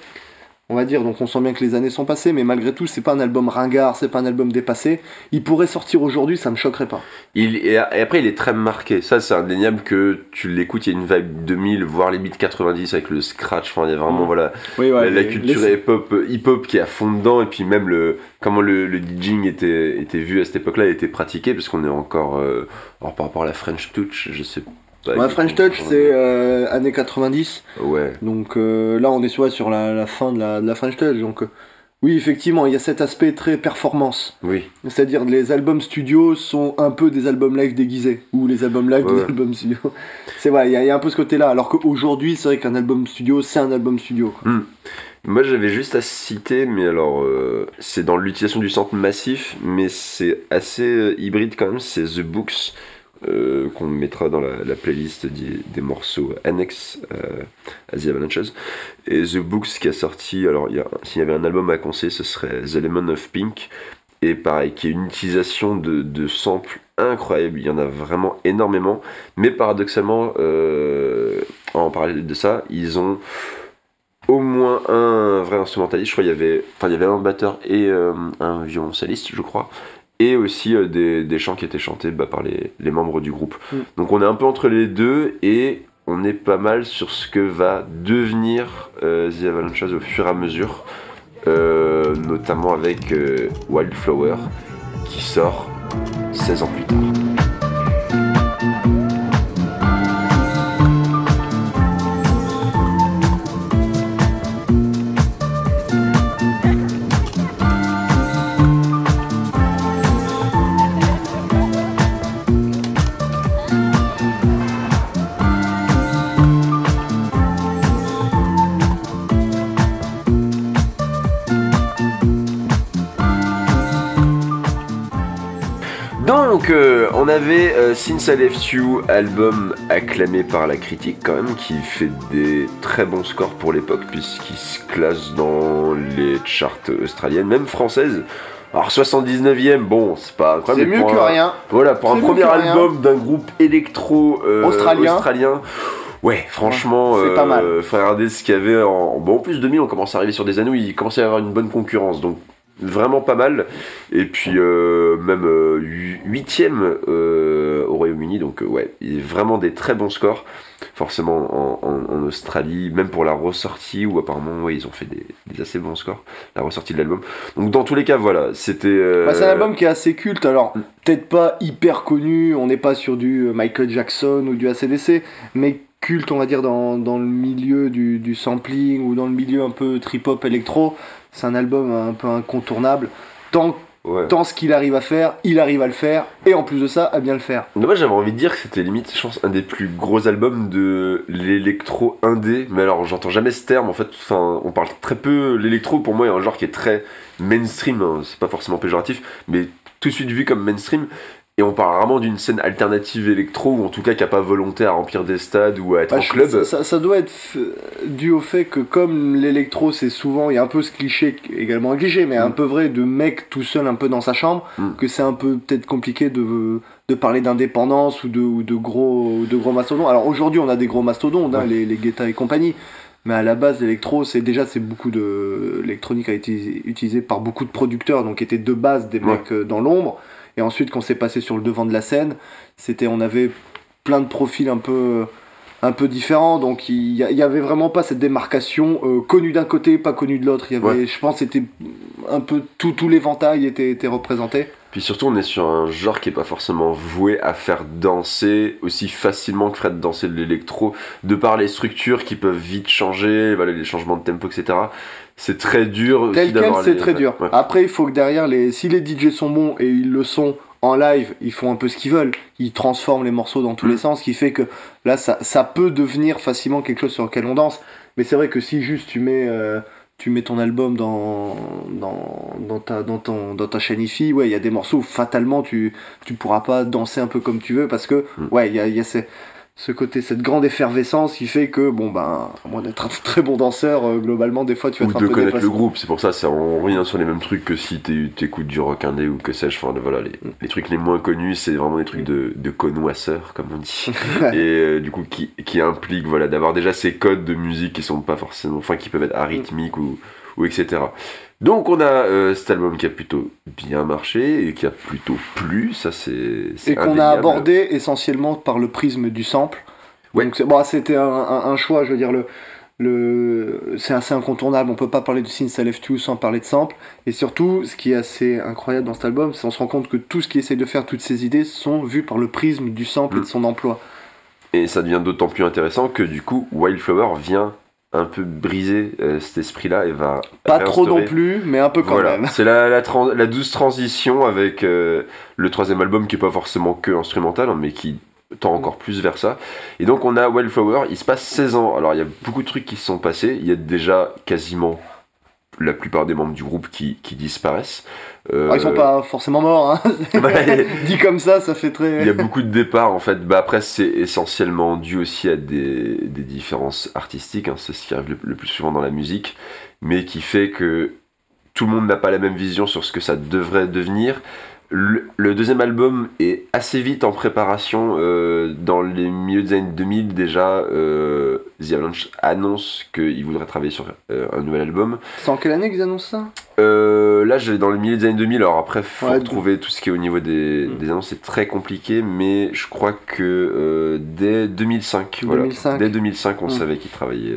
On va dire, donc on sent bien que les années sont passées, mais malgré tout, c'est pas un album ringard, c'est pas un album dépassé. Il pourrait sortir aujourd'hui, ça me choquerait pas. Il, et après, il est très marqué. Ça, c'est indéniable que tu l'écoutes, il y a une vibe 2000, voire les beats 90 avec le scratch. Enfin, il y a vraiment, mm. voilà, la, culture hip-hop, hip-hop qui est à fond dedans, et puis même le, comment le, le DJing était, était vu à cette époque-là, était pratiqué, parce qu'on est encore, euh, par rapport à la French Touch, je sais pas French Touch, c'est euh, années 90. Ouais. Donc euh, là, on est soit sur la, fin de la, de la, French Touch. Donc, euh, oui, effectivement, il y a cet aspect très performance. Oui. C'est-à-dire les albums studio sont un peu des albums live déguisés. Ou les albums live des albums studio. C'est vrai, il y, a un peu ce côté-là. Alors qu'aujourd'hui, c'est vrai qu'un album studio, c'est un album studio. Hmm. Moi, j'avais juste à citer, mais alors, c'est dans l'utilisation du centre massif, mais c'est assez hybride quand même, c'est The Books euh, qu'on mettra dans la, playlist des, morceaux annexes à The Avalanches. Et The Books qui a sorti, alors s'il y avait un album à conseiller, ce serait The Lemon of Pink. Et pareil, qui est une utilisation de, de samples incroyable, il y en a vraiment énormément. Mais paradoxalement, en parallèle de ça, ils ont au moins un vrai instrumentaliste. Je crois qu'il y avait, il y avait un batteur et euh, un violoncelliste, je crois. Et aussi euh, des, des, chants qui étaient chantés bah, par les, les, membres du groupe. Mm. Donc on est un peu entre les deux et on est pas mal sur ce que va devenir euh, The Avalanche au fur et à mesure. notamment avec Wildflower qui sort 16 ans plus tard. On avait euh, Since I Left You, album acclamé par la critique quand même, qui fait des très bons scores pour l'époque, puisqu'il se classe dans les charts australiennes, même françaises. Alors 79ème, bon, c'est pas incroyable. C'est mieux que rien. Voilà, pour un premier album d'un groupe électro euh, australien. Ouais, franchement, c'est pas mal. Euh, faut regarder ce qu'il y avait en. Bon, en plus 2000, on commence à arriver sur des années où il commençait à y avoir une bonne concurrence. Donc vraiment pas mal. Et puis euh, même euh, huitième euh, au Royaume-Uni, donc ouais, vraiment des très bons scores. Forcément en, Australie, même pour la ressortie, où apparemment ouais, ils ont fait des, assez bons scores, la ressortie de l'album. Donc dans tous les cas, voilà, c'était... Bah, c'est un album qui est assez culte, alors peut-être pas hyper connu, on n'est pas sur du Michael Jackson ou du ACDC, mais culte, on va dire, dans, dans le milieu du, du, sampling ou dans le milieu un peu trip-hop électro. C'est un album un peu incontournable. Tant, tant ce qu'il arrive à faire, il arrive à le faire, et en plus de ça, à bien le faire. Moi j'avais envie de dire que c'était limite, je pense, un des plus gros albums de l'électro indé. Mais alors j'entends jamais ce terme, en fait, enfin, on parle très peu. L'électro pour moi est un genre qui est très mainstream, hein. c'est pas forcément péjoratif, mais tout de suite vu comme mainstream. Et on parle vraiment d'une scène alternative électro, ou en tout cas qui n'a pas volonté à remplir des stades ou à être bah, en club. Ça, doit être dû au fait que comme l'électro c'est souvent, il y a un peu ce cliché, également un cliché, mais un mm. peu vrai, de mec tout seul un peu dans sa chambre, mm. que c'est un peu peut-être compliqué de, de parler d'indépendance ou de, ou de, gros, de gros mastodons. Alors aujourd'hui on a des gros mastodons, hein, les, les Guetta et compagnie, mais à la base l'électro c'est déjà c'est beaucoup de l'électronique a été utilisée par beaucoup de producteurs donc était de base des mecs euh, dans l'ombre et ensuite, quand c'est passé sur le devant de la scène, c'était, on avait plein de profils un peu, un peu différents. Donc, il n'y avait vraiment pas cette démarcation euh, connue d'un côté, pas connue de l'autre. Il y avait, je pense, c'était un peu tout, tout l'éventail était, était représenté. Puis surtout, on est sur un genre qui est pas forcément voué à faire danser aussi facilement que ferait danser de l'électro, de par les structures qui peuvent vite changer, les changements de tempo, etc c'est très dur. Tel quel, c'est très dur. Après, il faut que derrière, les... si les DJ sont bons et ils le sont en live, ils font un peu ce qu'ils veulent. Ils transforment les morceaux dans tous les mm. sens, ce qui fait que là, ça, ça, peut devenir facilement quelque chose sur lequel on danse. Mais c'est vrai que si juste tu mets, euh, tu mets ton album dans, dans, dans, ta, dans, ton, dans ta chaîne IFI, ouais, il y a des morceaux où fatalement tu, tu pourras pas danser un peu comme tu veux parce que, mm. ouais, il y a, y a ces ce côté, cette grande effervescence qui fait que, bon, ben, à moins d'être un très bon danseur, euh, globalement, des fois, tu vas être un de connaître le groupe, c'est pour ça, ça on revient sur les mêmes trucs que si t'écoutes du rock indé ou que sais-je, enfin, voilà, les, les, trucs les moins connus, c'est vraiment des trucs de, de connoisseurs, comme on dit, et euh, du coup, qui, qui impliquent, voilà, d'avoir déjà ces codes de musique qui sont pas forcément, enfin, qui peuvent être arythmiques ou, ou etc. Donc on a euh, cet album qui a plutôt bien marché et qui a plutôt plu, ça c'est Et qu'on a abordé essentiellement par le prisme du sample. Ouais. Donc bon, c'était un, un, choix, je veux dire, le, le, c'est assez incontournable, on peut pas parler de Since I Left You sans parler de sample. Et surtout, ce qui est assez incroyable dans cet album, c'est qu'on se rend compte que tout ce qui essaie de faire, toutes ces idées, sont vues par le prisme du sample et de mm. son emploi. Et ça devient d'autant plus intéressant que du coup, Wildflower vient un peu briser euh, cet esprit-là et va. Pas trop non plus, mais un peu quand même. C'est la, la, la, douce transition avec euh, le troisième album qui est pas forcément que instrumental, hein, mais qui tend encore plus vers ça. Et donc on a Wildflower, il se passe 16 ans. Alors il y a beaucoup de trucs qui se sont passés. Il y a déjà quasiment la plupart des membres du groupe qui, qui disparaissent. Euh, ah, ils sont pas forcément morts, hein. dit comme ça, ça fait très. Il y a beaucoup de départs en fait. Bah, après, c'est essentiellement dû aussi à des, des différences artistiques, hein. c'est ce qui arrive le, plus souvent dans la musique, mais qui fait que tout le monde n'a pas la même vision sur ce que ça devrait devenir. Le, deuxième album est assez vite en préparation. Euh, dans les milieux des années 2000, déjà, euh, The Avalanche annonce qu'il voudrait travailler sur euh, un nouvel album. C'est en quelle année qu'ils annoncent ça? Là, j'ai dans les milieux des années 2000. Alors après, faut trouver tout ce qui est au niveau des, hmm. des annonces. C'est très compliqué, mais je crois que dès 2005, 2005. dès 2005, on hmm. savait qu'il travaillait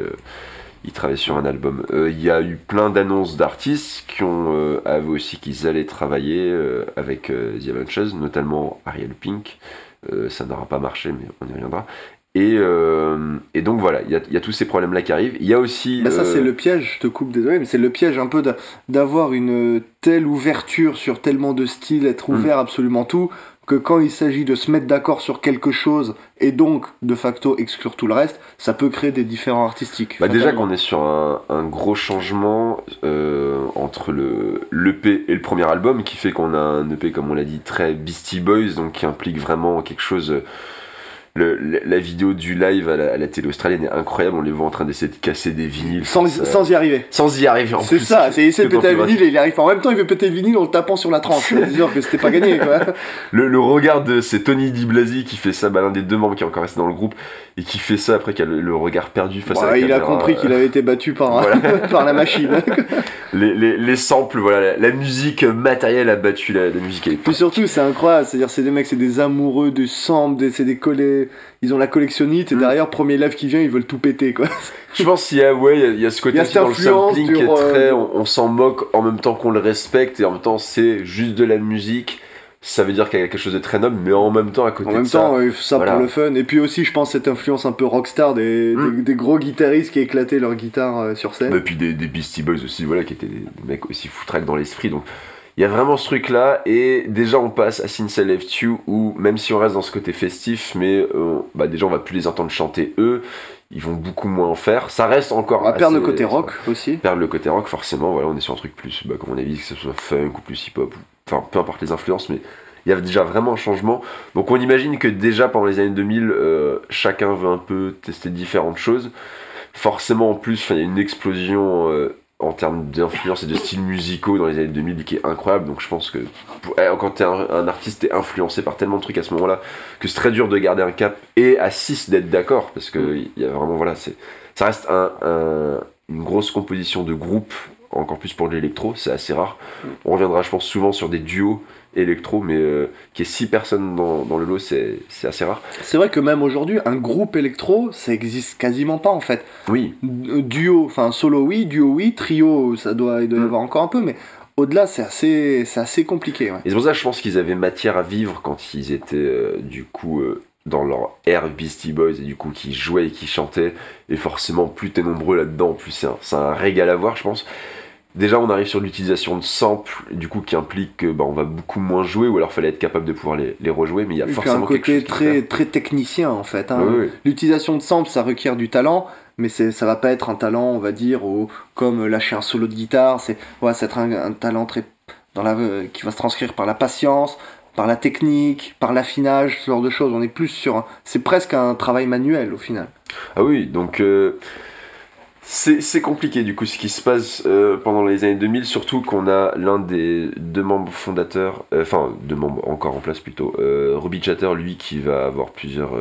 il travaillait sur un album. Euh, il y a eu plein d'annonces d'artistes qui ont euh, avoué aussi qu'ils allaient travailler euh, avec The Avengers, notamment Ariel Pink. ça n'aura pas marché, mais on y reviendra. Et, et donc voilà, il y, y, a tous ces problèmes-là qui arrivent. Il y a aussi. Bah ça, c'est le piège, je te coupe, désolé, mais c'est le piège un peu d'avoir une telle ouverture sur tellement de styles, être mm. ouvert absolument tout, que quand il s'agit de se mettre d'accord sur quelque chose et donc de facto exclure tout le reste, ça peut créer des différents artistiques. Bah déjà qu'on est sur un, gros changement euh, entre le l'EP et le premier album qui fait qu'on a un EP comme on l'a dit très Beastie Boys donc qui implique vraiment quelque chose le, la vidéo du live à la, télé australienne est incroyable. On les voit en train d'essayer de casser des vinyles. Sans, sans y arriver. Sans y arriver en C'est ça, c'est essayer de péter le vinyle et il arrive En même temps, il veut péter le vinyle en le tapant sur la tranche. C'est dire que c'était pas gagné. Quoi. Le, le regard de c'est Tony DiBlasi qui fait ça, bah, l'un des deux membres qui est encore resté dans le groupe et qui fait ça après qu'il a le, regard perdu face à la Il a compris qu'il avait été battu par, par la machine. les, les, les, samples, voilà, la, musique matérielle a battu la, musique électrique. Puis surtout, c'est incroyable. C'est-à-dire, c'est des mecs, c'est des amoureux de samples, c'est des collés ils ont la collectionnite et mm. derrière premier live qui vient ils veulent tout péter quoi. Je pense qu'il y a ouais il y, a ce côté dans le sampling qui est très euh, on, s'en moque en même temps qu'on le respecte et en même temps c'est juste de la musique. Ça veut dire qu'il y a quelque chose de très noble, mais en même temps, à côté en même temps, ça pour le fun. Et puis aussi, je pense, cette influence un peu rockstar des, mm. des, gros guitaristes qui éclataient leur guitare euh, sur scène. Et puis des, des Beastie Boys aussi, voilà, qui étaient des, mecs aussi foutraques dans l'esprit. Donc, il y a vraiment ce truc là et déjà on passe à Since I Left You où même si on reste dans ce côté festif mais euh, bah déjà on va plus les entendre chanter eux ils vont beaucoup moins en faire ça reste encore on va perdre le côté rock aussi perdre le côté rock forcément voilà on est sur un truc plus bah, comme on a dit que ce soit funk ou plus hip hop enfin peu importe les influences mais il y a déjà vraiment un changement donc on imagine que déjà pendant les années 2000 euh, chacun veut un peu tester différentes choses forcément en plus il y a une explosion euh, en termes d'influence et de styles musicaux dans les années 2000 qui est incroyable. Donc je pense que eh, quand t'es un, un artiste, t'es influencé par tellement de trucs à ce moment-là que c'est très dur de garder un cap et à 6 d'être d'accord parce que mm. il y a vraiment voilà, c'est ça reste un, une grosse composition de groupe encore plus pour l'électro, c'est assez rare. On reviendra, je pense, souvent sur des duos électro, mais euh, qui est 6 personnes dans, dans le lot, c'est assez rare. C'est vrai que même aujourd'hui, un groupe électro, ça existe quasiment pas en fait. Oui. Euh, duo, enfin solo oui, duo oui, trio, ça doit, il doit y mm. avoir encore un peu, mais au-delà, c'est assez, assez compliqué. Et c'est pour ça que je pense qu'ils avaient matière à vivre quand ils étaient euh, du coup dans leur air Beastie Boys et du coup qui jouaient et qui chantaient. Et forcément, plus t'es nombreux là-dedans, plus c'est un, un, régal à voir, je pense. Déjà, on arrive sur l'utilisation de samples, du coup, qui implique que bah, on va beaucoup moins jouer, ou alors fallait être capable de pouvoir les, les rejouer, mais il y a forcément un côté très, très technicien en fait. Hein. L'utilisation de samples, ça requiert du talent, mais ça va pas être un talent, on va dire, au, comme lâcher un solo de guitare. C'est ouais, être un, talent très dans la, euh, qui va se transcrire par la patience, par la technique, par l'affinage, ce genre de choses. On est plus sur, c'est presque un travail manuel au final. Ah oui, donc. Euh, c'est compliqué du coup ce qui se passe euh, pendant les années 2000, surtout qu'on a l'un des deux membres fondateurs, euh, enfin deux membres encore en place plutôt, euh, Robbie Chatter lui qui va avoir plusieurs,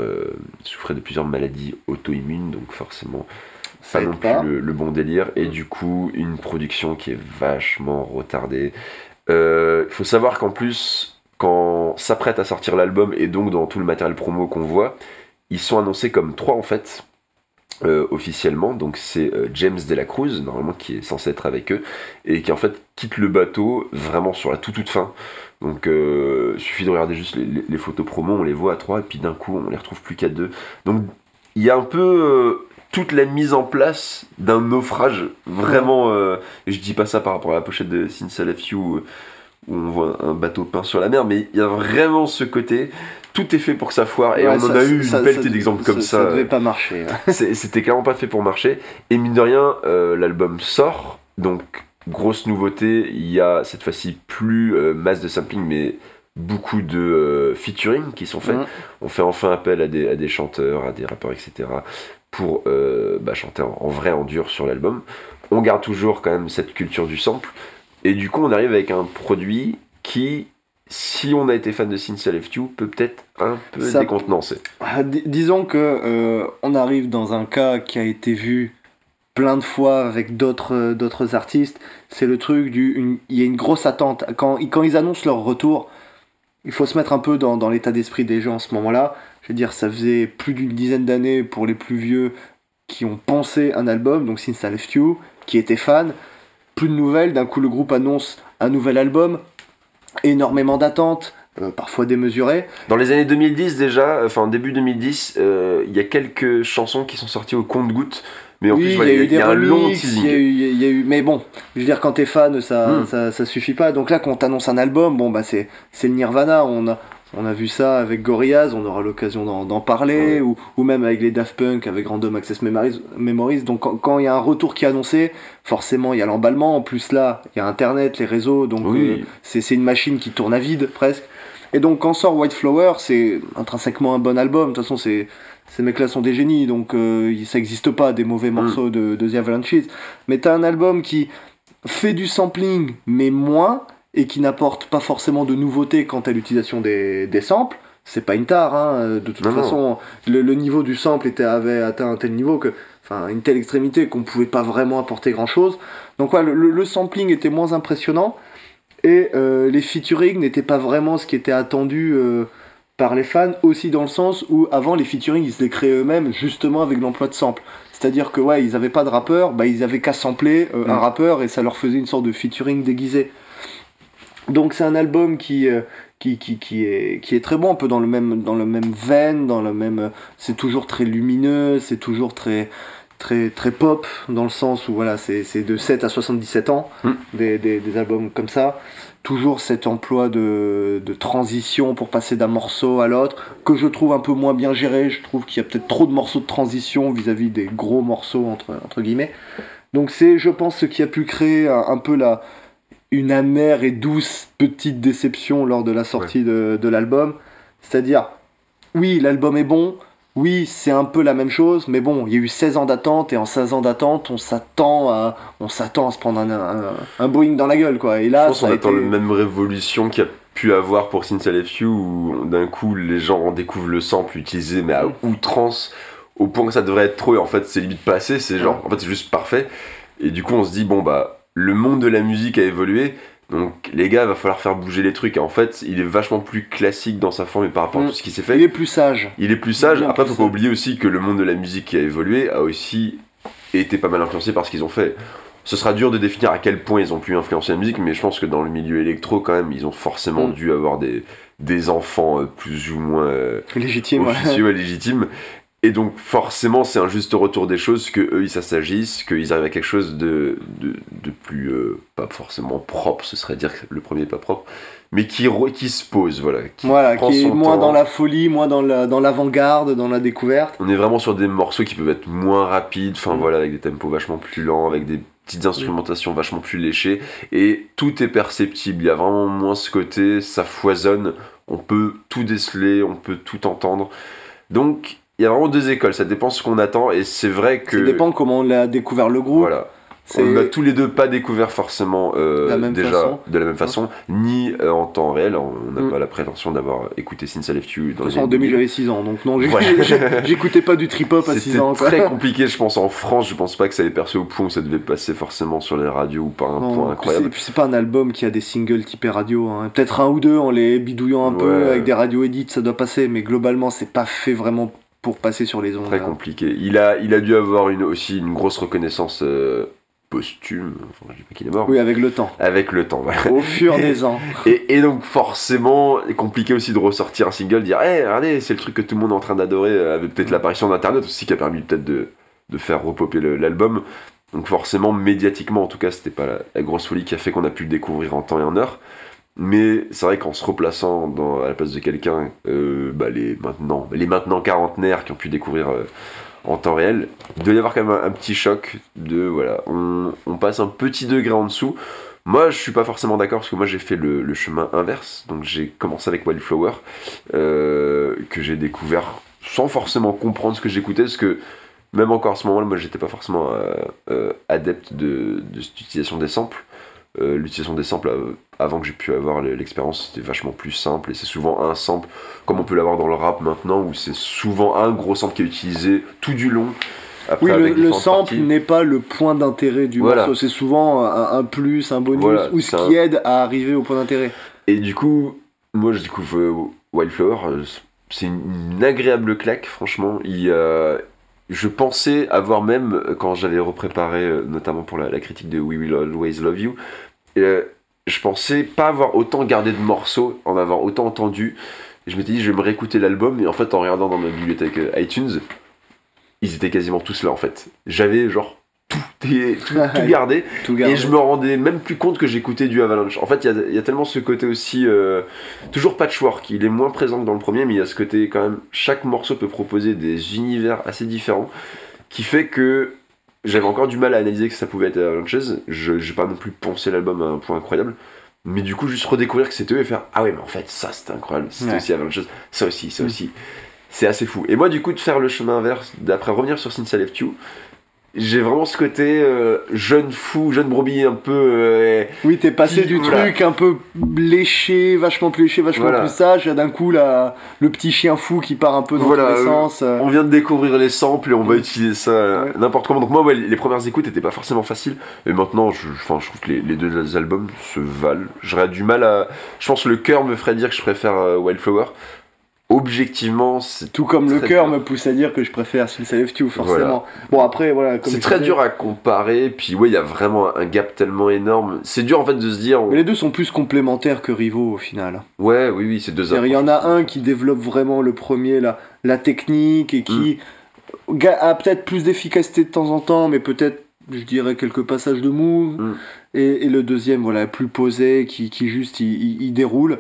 souffrir de plusieurs maladies auto-immunes, donc forcément pas non plus le, bon délire, et du coup une production qui est vachement retardée. Il faut savoir qu'en plus, quand s'apprête à sortir l'album et donc dans tout le matériel promo qu'on voit, ils sont annoncés comme trois en fait euh, officiellement, donc c'est euh, James De La Cruz, normalement qui est censé être avec eux, et qui en fait quitte le bateau vraiment sur la toute toute fin. Donc euh, il suffit de regarder juste les, photos promo, on les voit à trois, et puis d'un coup on les retrouve plus qu'à deux. Donc il y a un peu toute la mise en place d'un naufrage, vraiment, et je dis pas ça par rapport à la pochette de Since I Left You, où on voit un bateau peint sur la mer, mais il y a vraiment ce côté tout est fait pour que ça foire et on en a eu une pelletée d'exemples comme ça. Ça devait pas marcher. C'était clairement pas fait pour marcher. Et mine de rien, euh, l'album sort, donc grosse nouveauté, il y a cette fois-ci plus euh, masse de sampling, mais beaucoup de euh, featuring qui sont faits. Mhm. On fait enfin appel à des, à des chanteurs, à des rappeurs, etc. pour bah, chanter en, en vrai, en dur sur l'album. On garde toujours quand même cette culture du sample. Et du coup, on arrive avec un produit qui, si on a été fan de Since I Left You, peut peut-être un peu Ça- décontenancé. Ah, dis- disons que euh, on arrive dans un cas qui a été vu plein de fois avec d'autres euh, d'autres artistes. C'est le truc du, il y a une grosse attente quand quand ils annoncent leur retour. Il faut se mettre un peu dans, dans l'état d'esprit des gens à ce moment-là. Je veux dire, ça faisait plus d'une dizaine d'années pour les plus vieux qui ont pensé un album, donc Since I Left You, qui étaient fans. Plus de nouvelles, d'un coup le groupe annonce un nouvel album, énormément d'attentes, euh, parfois démesurées. Dans les années 2010 déjà, enfin début 2010, euh, il y a quelques chansons qui sont sorties au compte-goutte. Mais en oui, plus, il y a eu des un long il y, a teasing. eu- y a eu, mais bon, je veux dire, quand t'es fan, ça, Mm. ça, ça suffit pas. Donc là, quand t'annonces un album, bon, bah, c'est, c'est le Nirvana. On a, on a vu ça avec Gorillaz, on aura l'occasion d'en, parler, Ouais. ou, ou même avec les Daft Punk, avec Random Access Memories. Memories. Donc quand il y a un retour qui est annoncé, forcément, il y a l'emballement. En plus, là, il y a Internet, les réseaux, donc Oui. euh, c'est, une machine qui tourne à vide, presque. Et donc, quand sort White Flower, c'est intrinsèquement un bon album. De toute façon, c'est, ces mecs-là sont des génies, donc euh, ça n'existe pas des mauvais morceaux de, de The Avalanches. Mais t'as un album qui fait du sampling, mais moins, et qui n'apporte pas forcément de nouveautés quant à l'utilisation des, des samples. C'est pas une tare, hein. de toute Non, façon, le, le niveau du sample était, avait atteint un tel niveau que, enfin, une telle extrémité qu'on pouvait pas vraiment apporter grand chose. Donc, ouais, le, sampling était moins impressionnant, et euh, les featuring n'étaient pas vraiment ce qui était attendu euh, par les fans, aussi dans le sens où avant les featuring ils se les créaient eux-mêmes justement avec l'emploi de samples. C'est-à-dire que ouais, ils avaient pas de rappeur, bah ils avaient qu'à sampler euh, un Mm. rappeur et ça leur faisait une sorte de featuring déguisé. Donc c'est un album qui, euh, qui, qui, qui, est, qui est très bon, un peu dans le même, dans le même veine, dans le même, euh, c'est toujours très lumineux, c'est toujours très, très, très pop, dans le sens où voilà, c'est c'est de 7 à 77 ans, Mm. des, des, des albums comme ça. Toujours cet emploi de, de transition pour passer d'un morceau à l'autre, que je trouve un peu moins bien géré. Je trouve qu'il y a peut-être trop de morceaux de transition vis-à-vis des gros morceaux, entre, entre guillemets. Donc c'est, je pense, ce qui a pu créer un, un peu la, une amère et douce petite déception lors de la sortie de, de l'album. C'est-à-dire, oui, l'album est bon, oui, c'est un peu la même chose, mais bon, il y a eu 16 ans d'attente, et en 16 ans d'attente, on s'attend à, on s'attend à se prendre un, un, un Boeing dans la gueule, quoi. Et Je là, pense ça qu'on attend été... la même révolution qu'il y a pu avoir pour Since I Left You, où d'un coup les gens découvrent le sample utilisé, mais à Mm. outrance, au point que ça devrait être trop, et en fait c'est limite pas assez, c'est genre, en fait c'est juste parfait. Et du coup on se dit, bon bah, le monde de la musique a évolué, donc les gars, va falloir faire bouger les trucs. En fait, il est vachement plus classique dans sa forme et par rapport à Mm. tout ce qui s'est fait. Il est plus sage. Il est plus sage. Bien Après, plus faut pas oublier aussi que le monde de la musique qui a évolué a aussi été pas mal influencé par ce qu'ils ont fait. Ce sera dur de définir à quel point ils ont pu influencer la musique, mais je pense que dans le milieu électro, quand même, ils ont forcément Mm. dû avoir des, des enfants euh, plus ou moins euh, Légitime, ouais. officieux et légitimes. Et donc, forcément, c'est un juste retour des choses que eux ils s'assagissent, qu'ils arrivent à quelque chose de, de, de plus, euh, pas forcément propre, ce serait dire que le premier est pas propre, mais qui, qui se pose, voilà. Qui Voilà, prend qui est son moins temps. dans la folie, moins dans la- dans l'avant-garde, dans la découverte. On est vraiment sur des morceaux qui peuvent être moins rapides, enfin voilà, avec des tempos vachement plus lents, avec des petites instrumentations vachement plus léchées, et tout est perceptible. Il y a vraiment moins ce côté, ça foisonne, on peut tout déceler, on peut tout entendre. Donc, il y a vraiment deux écoles, ça dépend ce qu'on attend, et c'est vrai que. Ça dépend comment on a découvert le groupe. Voilà. On n'a tous les deux pas découvert forcément euh, De la même déjà façon. de la même façon, ni euh, en temps réel. On n'a Mm. pas la prétention d'avoir écouté Since I Left You dans les en années 2000, 2000. j'avais 6 ans, donc non, Ouais. j'écoutais pas du trip-hop à 6 C'était ans. quoi. très compliqué, je pense, en France. Je pense pas que ça avait percé au point où ça devait passer forcément sur les radios ou par un Non, point incroyable. c'est- puis c'est pas un album qui a des singles typés radio. hein. Peut-être un ou deux en les bidouillant un peu avec des radios edits, ça doit passer, mais globalement, c'est pas fait vraiment pour passer sur les ondes. Très compliqué. Il a, il a dû avoir une, aussi une grosse reconnaissance euh, posthume. Enfin, je dis pas qu'il est mort. Oui, avec le temps. Avec le temps, voilà. Au fur des ans. Et, et donc forcément, compliqué aussi de ressortir un single, dire hey, regardez, c'est le truc que tout le monde est en train d'adorer, euh, avec peut-être l'apparition d'Internet aussi qui a permis peut-être de, de faire repopper le- l'album. Donc forcément, médiatiquement en tout cas, c'était pas la, la grosse folie qui a fait qu'on a pu le découvrir en temps et en heure. Mais c'est vrai qu'en se replaçant à la place de quelqu'un, euh, bah, les, maintenant, les maintenant quarantenaires qui ont pu découvrir euh, en temps réel, il doit y avoir quand même un, petit choc de voilà, on, passe un petit degré en dessous. Moi, je suis pas forcément d'accord parce que moi j'ai fait le, chemin inverse. Donc j'ai commencé avec Wildflower euh, que j'ai découvert sans forcément comprendre ce que j'écoutais parce que même encore à ce moment-là, moi j'étais pas forcément adepte de, de cette utilisation des samples. L'utilisation des samples avant que j'ai pu avoir l'expérience c'était vachement plus simple et c'est souvent un sample comme on peut l'avoir dans le rap maintenant où c'est souvent un gros sample qui est utilisé tout du long oui, le, sample n'est pas le point d'intérêt du morceau, c'est souvent un, plus, un bonus, ou ce qui aide à arriver au point d'intérêt. Et du coup, moi je découvre euh, Wildflower, euh, c'est une, agréable claque, franchement. Il, je pensais avoir même, euh, quand j'avais repréparé, notamment pour la, critique de We Will Always Love You, je pensais pas avoir autant gardé de morceaux, en avoir autant entendu. je m'étais dit, je vais me réécouter l'album, et en fait, en regardant dans ma bibliothèque iTunes, ils étaient quasiment tous là en fait. J'avais genre tout, tout, gardé, et je me rendais même plus compte que j'écoutais du Avalanche. En fait, il y, a, tellement ce côté aussi, euh, toujours patchwork, il est moins présent que dans le premier, mais il y a ce côté quand même, chaque morceau peut proposer des univers assez différents, qui fait que j'avais encore du mal à analyser que ça pouvait être Avalanches. Je n'ai pas non plus pensé l'album à un point incroyable. Mais du coup, juste redécouvrir que c'était eux et faire Ah ouais, mais en fait, ça c'était incroyable, c'était aussi Avalanches, ça aussi, ça mm. aussi c'est assez fou. Et moi, du coup, de faire le chemin inverse, d'après revenir sur Since I Left You, j'ai vraiment ce côté euh, jeune fou, jeune brebis un peu. Euh, oui, t'es passé du truc un peu léché, vachement plus léché, vachement plus sage, d'un coup là, le petit chien fou qui part un peu dans voilà, tous sens. Euh. On vient de découvrir les samples et on va utiliser ça n'importe comment. Donc moi, les premières écoutes n'étaient pas forcément faciles. Et maintenant, je, je trouve que les, les, deux albums se valent. J'aurais du mal à. Je pense que le cœur me ferait dire que je préfère Wildflower objectivement, c'est tout comme le cœur me pousse à dire que je préfère Since I You, forcément. Bon après voilà. C'est très dur à comparer, puis ouais, il y a vraiment un gap tellement énorme. C'est dur en fait de se dire. Mais les deux sont plus complémentaires que rivaux au final. Ouais, oui, oui, c'est deux. Il y en a un qui développe vraiment le premier la la technique et qui mm. a peut-être plus d'efficacité de temps en temps, mais peut-être je dirais quelques passages de move. Mm. Et, le deuxième voilà plus posé qui, qui juste il déroule.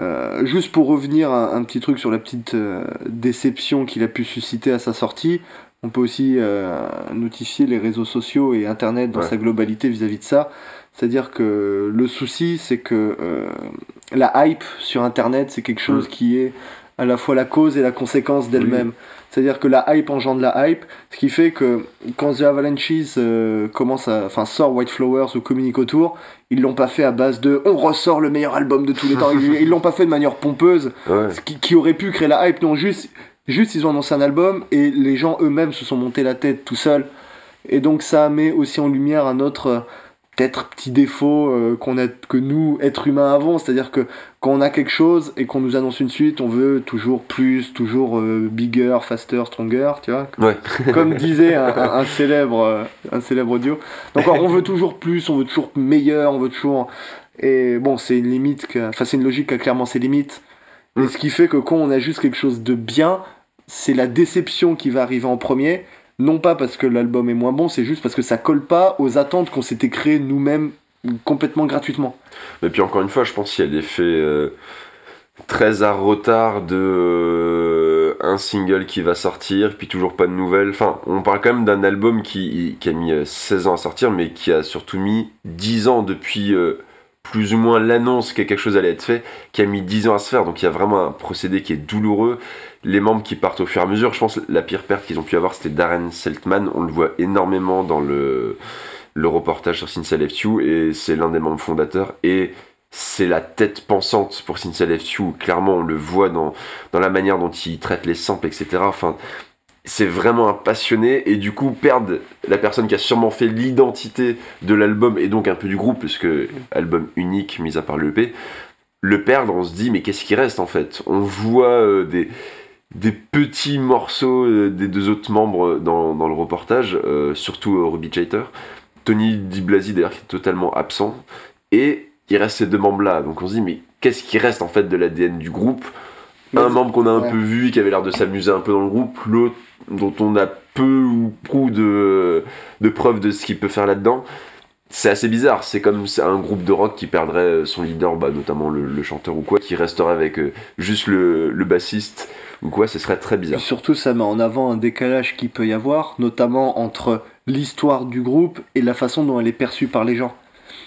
Euh, juste pour revenir à un petit truc sur la petite euh, déception qu'il a pu susciter à sa sortie, on peut aussi euh, notifier les réseaux sociaux et Internet dans sa globalité vis-à-vis de ça. C'est-à-dire que le souci, c'est que la hype sur Internet, c'est quelque chose mm. qui est à la fois la cause et la conséquence d'elle-même. C'est-à-dire que la hype engendre la hype, ce qui fait que quand The Avalanches euh, commence à, enfin, sort White Flowers ou communique autour, ils l'ont pas fait à base de on ressort le meilleur album de tous les temps. ils l'ont pas fait de manière pompeuse, ce qui, aurait pu créer la hype. Non, juste, juste ils ont annoncé un album et les gens eux-mêmes se sont montés la tête tout seuls. Et donc ça met aussi en lumière un autre peut-être petit défaut euh, qu'on a que nous êtres humains avons. C'est-à-dire que quand on a quelque chose et qu'on nous annonce une suite on veut toujours plus toujours euh, bigger faster stronger tu vois. Comme disait un, célèbre euh, un célèbre audio. Donc on veut toujours plus on veut toujours meilleur on veut toujours et bon c'est une limite enfin c'est une logique qui a clairement ses limites et ce qui fait que quand on a juste quelque chose de bien c'est la déception qui va arriver en premier non pas parce que l'album est moins bon, c'est juste parce que ça colle pas aux attentes qu'on s'était créées nous-mêmes complètement gratuitement. Et puis encore une fois, je pense qu'il y a l'effet euh, très à retard de euh, un single qui va sortir, puis toujours pas de nouvelles. Enfin, on parle quand même d'un album qui, a mis 16 euh, ans à sortir, mais qui a surtout mis 10 ans depuis plus ou moins l'annonce que quelque chose allait être fait, qui a mis 10 ans à se faire. Donc il y a vraiment un procédé qui est douloureux. Les membres qui partent au fur et à mesure, je pense la pire perte qu'ils ont pu avoir, c'était Darren Seltman. On le voit énormément dans le, le reportage sur Since I et c'est l'un des membres fondateurs. Et c'est la tête pensante pour Since I Clairement, on le voit dans, dans la manière dont il traite les samples, etc. Enfin, c'est vraiment un passionné et du coup perdre la personne qui a sûrement fait l'identité de l'album et donc un peu du groupe puisque album unique mis à part l'EP le perdre on se dit mais qu'est-ce qui reste en fait? On voit euh, des, des petits morceaux euh, des deux autres membres dans, dans le reportage euh, surtout Ruby Chater. Tony DiBlasi d'ailleurs qui est totalement absent. Et il reste ces deux membres là donc on se dit mais qu'est-ce qui reste en fait de l'ADN du groupe? Un membre qu'on a un peu vu qui avait l'air de s'amuser un peu dans le groupe l'autre dont on a peu ou prou de, de preuves de ce qu'il peut faire là-dedans. c'est assez bizarre. C'est comme un groupe de rock qui perdrait son leader, bah, notamment le, chanteur ou quoi, qui resterait avec euh, juste le, le, bassiste ou quoi. Ce serait très bizarre. surtout, ça met en avant un décalage qui peut y avoir, notamment entre l'histoire du groupe et la façon dont elle est perçue par les gens.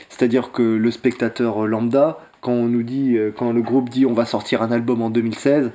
C'est-à-dire que le spectateur lambda, quand on nous dit, euh, quand le groupe dit on va sortir un album en 2016,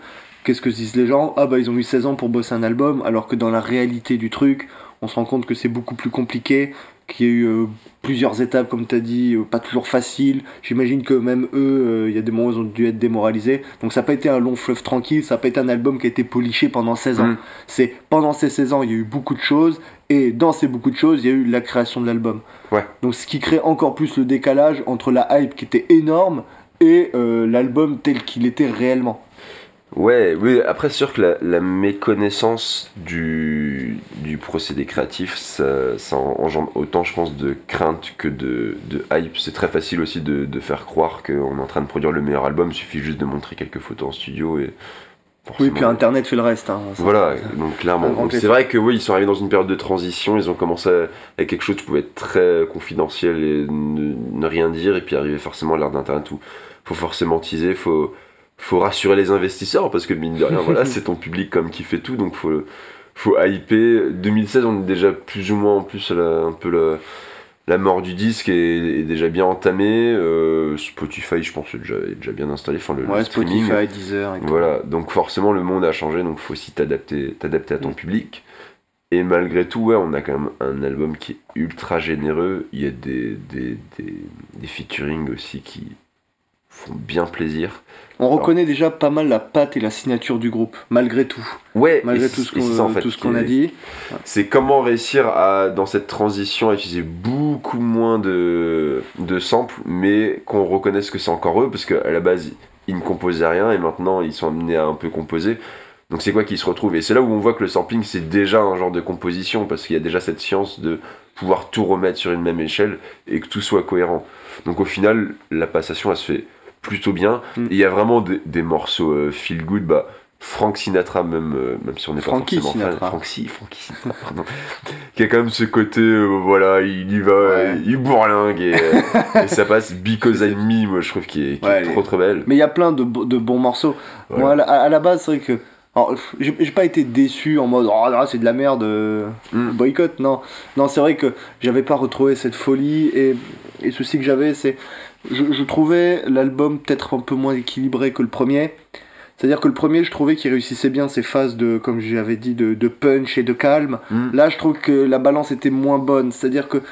qu'est-ce que disent les gens Ah bah ils ont eu 16 ans pour bosser un album, alors que dans la réalité du truc, on se rend compte que c'est beaucoup plus compliqué, qu'il y a eu euh, plusieurs étapes, comme tu as dit, euh, pas toujours facile. J'imagine que même eux, euh, il y a des moments où ils ont dû être démoralisés. Donc ça n'a pas été un long fleuve tranquille, ça n'a pas été un album qui a été poliché pendant 16 ans. Mm. C'est pendant ces 16 ans, il y a eu beaucoup de choses, et dans ces beaucoup de choses, il y a eu la création de l'album. Ouais. Donc ce qui crée encore plus le décalage entre la hype qui était énorme et l'album tel qu'il était réellement. Ouais, oui, après, c'est sûr que la, méconnaissance du, du, procédé créatif, ça, ça, engendre autant, je pense, de crainte que de, de hype. C'est très facile aussi de, de faire croire qu'on est en train de produire le meilleur album, il suffit juste de montrer quelques photos en studio et. Oui, puis Internet fait le reste. Hein, voilà, donc clairement. c'est vrai que oui, ils sont arrivés dans une période de transition, ils ont commencé avec quelque chose qui pouvait être très confidentiel et ne, ne rien dire, et puis arriver forcément à l'ère d'Internet où faut forcément teaser, faut faut rassurer les investisseurs parce que mine de rien, voilà, c'est ton public comme qui fait tout, donc faut faut hyper. 2016, on est déjà plus ou moins en plus un peu la, la mort du disque est, déjà bien entamée. Euh, Spotify, je pense, est déjà, déjà bien installé. Enfin, le, ouais, Spotify, Deezer. Et voilà, donc forcément le monde a changé, donc faut aussi t'adapter, t'adapter à ton mm. public. Et malgré tout, ouais, on a quand même un album qui est ultra généreux. Il y a des, des, des, des featuring aussi qui font bien plaisir. On reconnaît déjà pas mal la patte et la signature du groupe, malgré tout. Ouais, malgré tout ce qu'on a dit. C'est comment réussir à, dans cette transition à utiliser beaucoup moins de, de samples, mais qu'on reconnaisse que c'est encore eux, parce qu'à la base, ils ne composaient rien et maintenant ils sont amenés à un peu composer. Donc c'est quoi qui se retrouve? Et c'est là où on voit que le sampling c'est déjà un genre de composition, parce qu'il y a déjà cette science de pouvoir tout remettre sur une même échelle et que tout soit cohérent. Donc au final, la passation elle se fait plutôt bien. Mm. Il y a vraiment des, morceaux euh, feel good. Bah, Frank Sinatra, même, euh, même si on n'est pas forcément fan. Frankie, Frankie Sinatra, pardon. qui a quand même ce côté, euh, voilà, il y va, il bourlingue et, et, ça passe. Because I'm Me, moi je trouve qu'il est, trop trop belle. Mais il y a plein de, de bons morceaux. Moi, à, la base, c'est vrai que. J'ai pas été déçu en mode oh c'est de la merde, mm. boycott, non. Non, c'est vrai que j'avais pas retrouvé cette folie et, et le souci que j'avais, c'est je, trouvais l'album peut-être un peu moins équilibré que le premier. C'est-à-dire que le premier, je trouvais qu'il réussissait bien ses phases de, comme j'avais dit, de, punch et de calme. Mm. Là, je trouve que la balance était moins bonne. C'est-à-dire que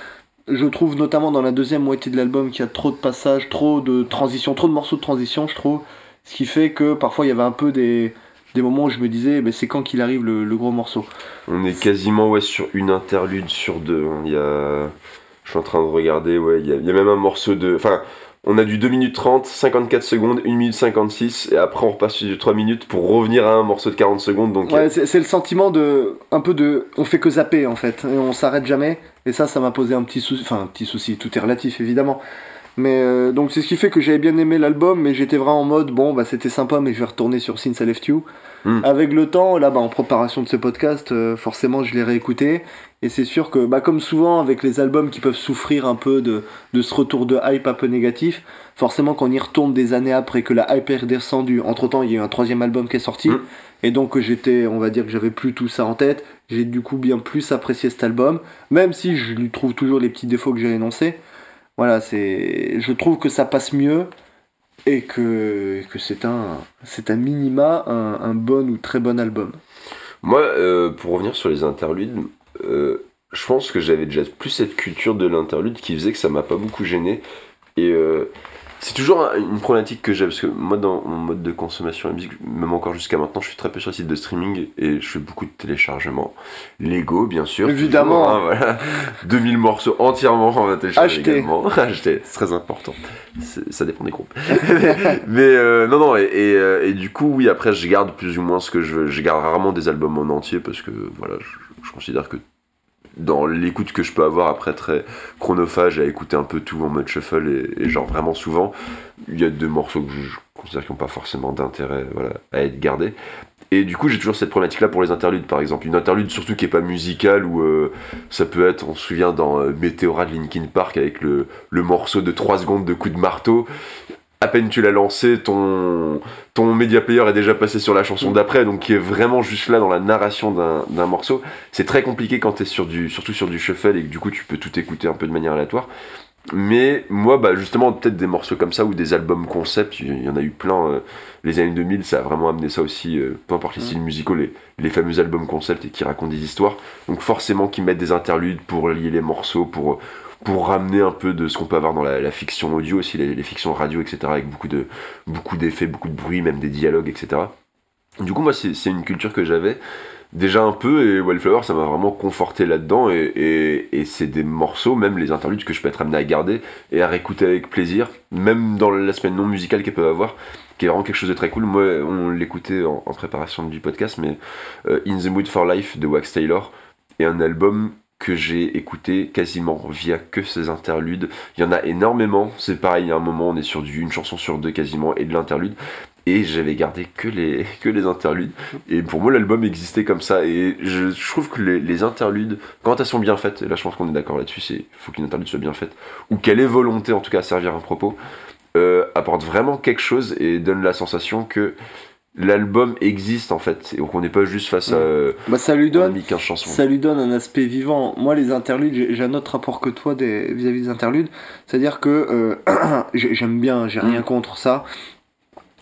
je trouve notamment dans la deuxième moitié de l'album qu'il y a trop de passages, trop de transitions, trop de morceaux de transition, je trouve. Ce qui fait que parfois il y avait un peu des, des moments où je me disais, mais c'est quand qu'il arrive le, gros morceau? On est quasiment ouais, sur une interlude sur deux. Il y a je suis en train de regarder, ouais, il y, a même un morceau de. Enfin, on a du 2 minutes 30, 54 secondes, 1 minute 56, et après on repasse sur 3 minutes pour revenir à un morceau de 40 secondes. Donc, ouais, c'est le sentiment de. Un peu de. On fait que zapper en fait, et on s'arrête jamais. Et ça, ça m'a posé un petit souci. Enfin, un petit souci, tout est relatif évidemment. Mais euh, donc c'est ce qui fait que j'avais bien aimé l'album, mais j'étais vraiment en mode bon bah c'était sympa, mais je vais retourner sur Since I Left You. Hmm. Avec le temps, là bah en préparation de ce podcast, euh, forcément je l'ai réécouté et c'est sûr que bah comme souvent avec les albums qui peuvent souffrir un peu de, de ce retour de hype un peu négatif, forcément quand on y retourne des années après que la hype est redescendue, entre temps il y a eu un troisième album qui est sorti hmm. et donc j'étais on va dire que j'avais plus tout ça en tête, j'ai du coup bien plus apprécié cet album, même si je lui trouve toujours les petits défauts que j'ai énoncés. Voilà, c'est, je trouve que ça passe mieux et que, que c'est un, c'est un minima un, bon ou très bon album. Moi, euh, pour revenir sur les interludes, euh, je pense que j'avais déjà plus cette culture de l'interlude qui faisait que ça m'a pas beaucoup gêné. Et euh, c'est toujours une problématique que j'ai, parce que moi, dans mon mode de consommation de musique, même encore jusqu'à maintenant, je suis très peu sur les sites de streaming et je fais beaucoup de téléchargements. Lego, bien sûr. Évidemment. Hein, voilà. 2000 morceaux entièrement en télécharger également. Acheter, c'est très important. Ça dépend des groupes. mais euh, non, non, et, et, du coup, oui, après, je garde plus ou moins ce que je veux. Je garde rarement des albums en entier parce que, voilà, je considère que dans l'écoute que je peux avoir après très chronophage à écouter un peu tout en mode shuffle et, genre vraiment souvent, il y a deux morceaux que je, considère qui n'ont pas forcément d'intérêt à être gardés. Et du coup, j'ai toujours cette problématique-là pour les interludes, par exemple. Une interlude, surtout qui est pas musicale, ou euh, ça peut être, on se souvient dans euh, Météora de Linkin Park avec le, le morceau de 3 secondes de coup de marteau à peine tu l'as lancé, ton, ton media player est déjà passé sur la chanson d'après, donc qui est vraiment juste là dans la narration d'un morceau. C'est très compliqué quand tu es sur du, surtout sur du shuffle et que du coup tu peux tout écouter un peu de manière aléatoire. Mais moi, bah justement, peut-être des morceaux comme ça ou des albums concept, il y en a eu plein. Euh, les années 2000, ça a vraiment amené ça aussi, euh, peu importe les styles musicaux, les, les fameux albums concept et qui racontent des histoires. Donc forcément, qui mettent des interludes pour lier les morceaux, pour pour ramener un peu de ce qu'on peut avoir dans la, fiction audio aussi, les, fictions radio, etc., avec beaucoup de beaucoup d'effets, beaucoup de bruit, même des dialogues, etc. Du coup, moi, c'est une culture que j'avais déjà un peu, et Wildflower, ça m'a vraiment conforté là-dedans, et, et, c'est des morceaux, même les interludes, que je peux être amené à garder et à réécouter avec plaisir, même dans l'aspect non musical qu'elles peuvent avoir, qui est vraiment quelque chose de très cool. Moi, on l'écoutait en, préparation du podcast, mais euh, In the Mood for Life de Wax Taylor, est un album que j'ai écouté quasiment via que ces interludes. Il y en a énormément, c'est pareil, à un moment on est sur du, une chanson sur deux quasiment et de l'interlude. Et j'avais gardé que les, que les interludes. Et pour moi, l'album existait comme ça. Et je, trouve que les, interludes, quand elles sont bien faites, et là je pense qu'on est d'accord là-dessus, c'est faut qu'une interlude soit bien faite, ou qu'elle ait volonté en tout cas à servir un propos, euh, apporte vraiment quelque chose et donne la sensation que l'album existe en fait. Et qu'on n'est pas juste face à bah, ça lui donne ça lui donne un aspect vivant. Moi les interludes j'ai un autre rapport que toi vis-à-vis des, interludes. C'est à dire que euh, j'aime bien j'ai rien mm. contre ça.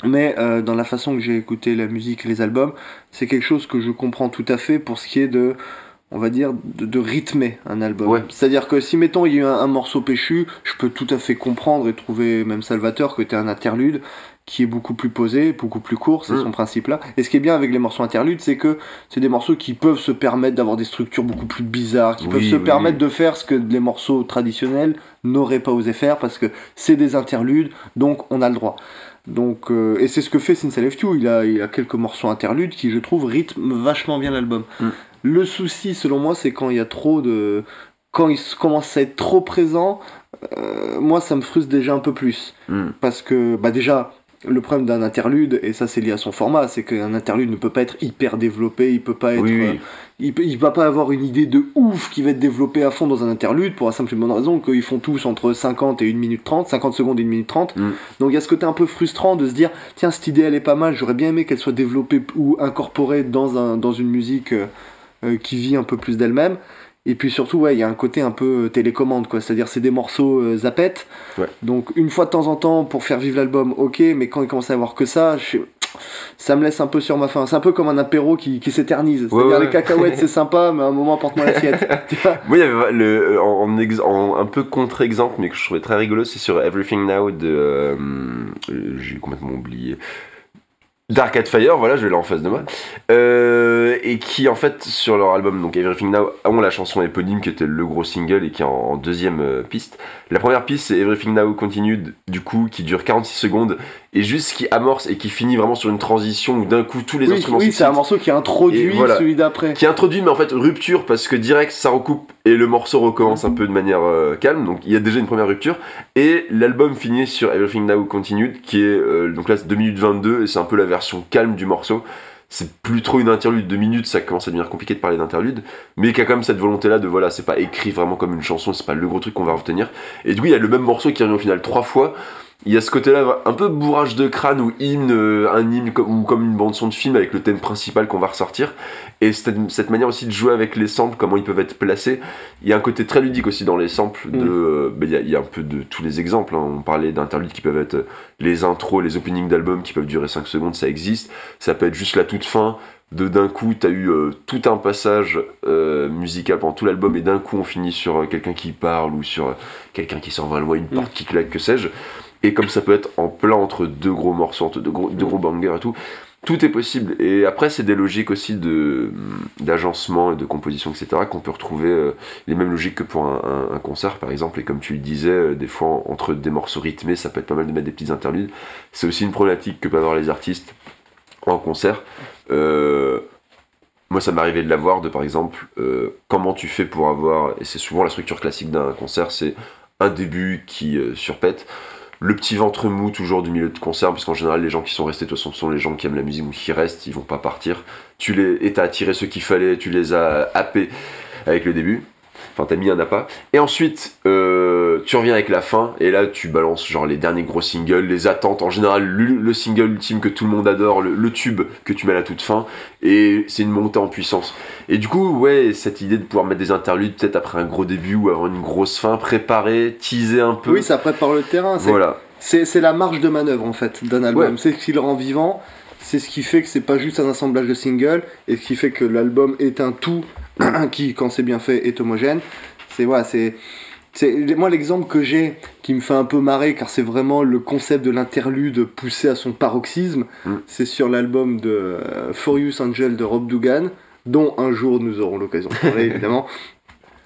Mais euh, dans la façon que j'ai écouté la musique les albums c'est quelque chose que je comprends tout à fait pour ce qui est de on va dire, de, rythmer un album. C'est-à-dire que si, mettons, il y a eu un, morceau péchu, je peux tout à fait comprendre et trouver, même Salvateur, que tu un interlude qui est beaucoup plus posé, beaucoup plus court, c'est mm. son principe là. Et ce qui est bien avec les morceaux interludes, c'est que c'est des morceaux qui peuvent se permettre d'avoir des structures beaucoup plus bizarres, qui peuvent se permettre de faire ce que les morceaux traditionnels n'auraient pas osé faire parce que c'est des interludes, donc on a le droit. Donc, euh, et c'est ce que fait Since I You. Il a, il a quelques morceaux interludes qui, je trouve, rythment vachement bien l'album. Mm. Le souci, selon moi, c'est quand il y a trop de. Quand il commence à être trop présent, euh, moi, ça me frustre déjà un peu plus. Mm. Parce que, bah, déjà, le problème d'un interlude, et ça c'est lié à son format, c'est qu'un interlude ne peut pas être hyper développé, il peut pas être. Euh, il, va pas avoir une idée de ouf qui va être développée à fond dans un interlude, pour la simple et bonne raison qu'ils font tous entre 50 et 1 minute 30, 50 secondes et 1 minute 30. Mm. Donc il y a ce côté un peu frustrant de se dire, tiens, cette idée elle est pas mal, j'aurais bien aimé qu'elle soit développée ou incorporée dans, un, dans une musique euh, euh, qui vit un peu plus d'elle-même. Et puis surtout, ouais, il y a un côté un peu euh, télécommande, quoi. C'est-à-dire, c'est des morceaux euh, zapettes. Donc, une fois de temps en temps, pour faire vivre l'album, ok, mais quand il commence à avoir que ça, ça me laisse un peu sur ma faim. C'est un peu comme un apéro qui, qui s'éternise. C'est-à-dire, les cacahuètes, c'est sympa, mais à un moment, porte-moi l'assiette. Moi, il y avait le, en, un peu contre-exemple, mais que je trouvais très rigolo, c'est sur Everything Now de. Euh, j'ai complètement oublié. Dark at Fire, voilà, je l'ai en face de moi. Euh, et qui, en fait, sur leur album, donc Everything Now, ont la chanson éponyme qui était le gros single et qui est en, deuxième euh, piste. La première piste, c'est Everything Now Continued, du coup, qui dure 46 secondes et juste qui amorce et qui finit vraiment sur une transition où d'un coup tous les instruments Oui, c'est un morceau qui introduit celui d'après. Qui introduit, mais en fait, rupture parce que direct ça recoupe et le morceau recommence un peu de manière euh, calme. Donc il y a déjà une première rupture. Et l'album finit sur Everything Now Continued, qui est, donc là, c'est 2 minutes 22 et c'est un peu la version calme du morceau c'est plus trop une interlude de minutes, ça commence à devenir compliqué de parler d'interlude, mais qui a quand même cette volonté là de voilà, c'est pas écrit vraiment comme une chanson, c'est pas le gros truc qu'on va retenir. Et du coup, il y a le même morceau qui revient au final trois fois, il y a ce côté-là, un peu bourrage de crâne ou hymne, euh, un hymne ou comme une bande-son de film avec le thème principal qu'on va ressortir. Et cette, manière aussi de jouer avec les samples, comment ils peuvent être placés. Il y a un côté très ludique aussi dans les samples. De, mm. euh, ben, il, y a, un peu de tous les exemples. Hein. On parlait d'interludes qui peuvent être les intros, les openings d'albums qui peuvent durer 5 secondes, ça existe. Ça peut être juste la toute fin. De d'un coup, t'as eu euh, tout un passage musical pendant tout l'album et d'un coup on finit sur quelqu'un qui parle ou sur quelqu'un qui s'en va loin, une porte qui claque, que sais-je. Et comme ça peut être en plein entre deux gros morceaux, entre deux gros, deux gros bangers et tout, tout est possible. Et après, c'est des logiques aussi de, d'agencement et de composition, etc., qu'on peut retrouver euh, les mêmes logiques que pour un, concert, par exemple. Et comme tu le disais, euh, des fois, entre des morceaux rythmés, ça peut être pas mal de mettre des petites interludes. C'est aussi une problématique que peuvent avoir les artistes en concert. Euh, moi, ça m'est arrivé de l'avoir, de par exemple, comment tu fais pour avoir, et c'est souvent la structure classique d'un concert, c'est un début qui surpète, le petit ventre mou toujours du milieu de concert, parce qu'en général, les gens qui sont restés, de toute façon, sont les gens qui aiment la musique ou qui restent, ils vont pas partir. Tu les, et t'as attiré ce qu'il fallait, tu les as happés avec le début. Enfin, t'as mis un appât. Et ensuite, euh, tu reviens avec la fin, et là, tu balances genre les derniers gros singles, les attentes. En général, le, le single ultime que tout le monde adore, le, le tube que tu mets à la toute fin, et c'est une montée en puissance. Et du coup, ouais, cette idée de pouvoir mettre des interludes, peut-être après un gros début ou avant une grosse fin, préparer, teaser un peu. Oui, ça prépare le terrain. c'est- Voilà. C'est c'est la marge de manœuvre en fait d'un album. Ouais. C'est ce qui le rend vivant. C'est ce qui fait que c'est pas juste un assemblage de singles et ce qui fait que l'album est un tout qui, quand c'est bien fait, est homogène. C'est voilà, c'est c'est moi l'exemple que j'ai qui me fait un peu marrer car c'est vraiment le concept de l'interlude poussé à son paroxysme. Mm. C'est sur l'album de euh, Furious Angel de Rob Dugan, dont un jour nous aurons l'occasion de parler évidemment.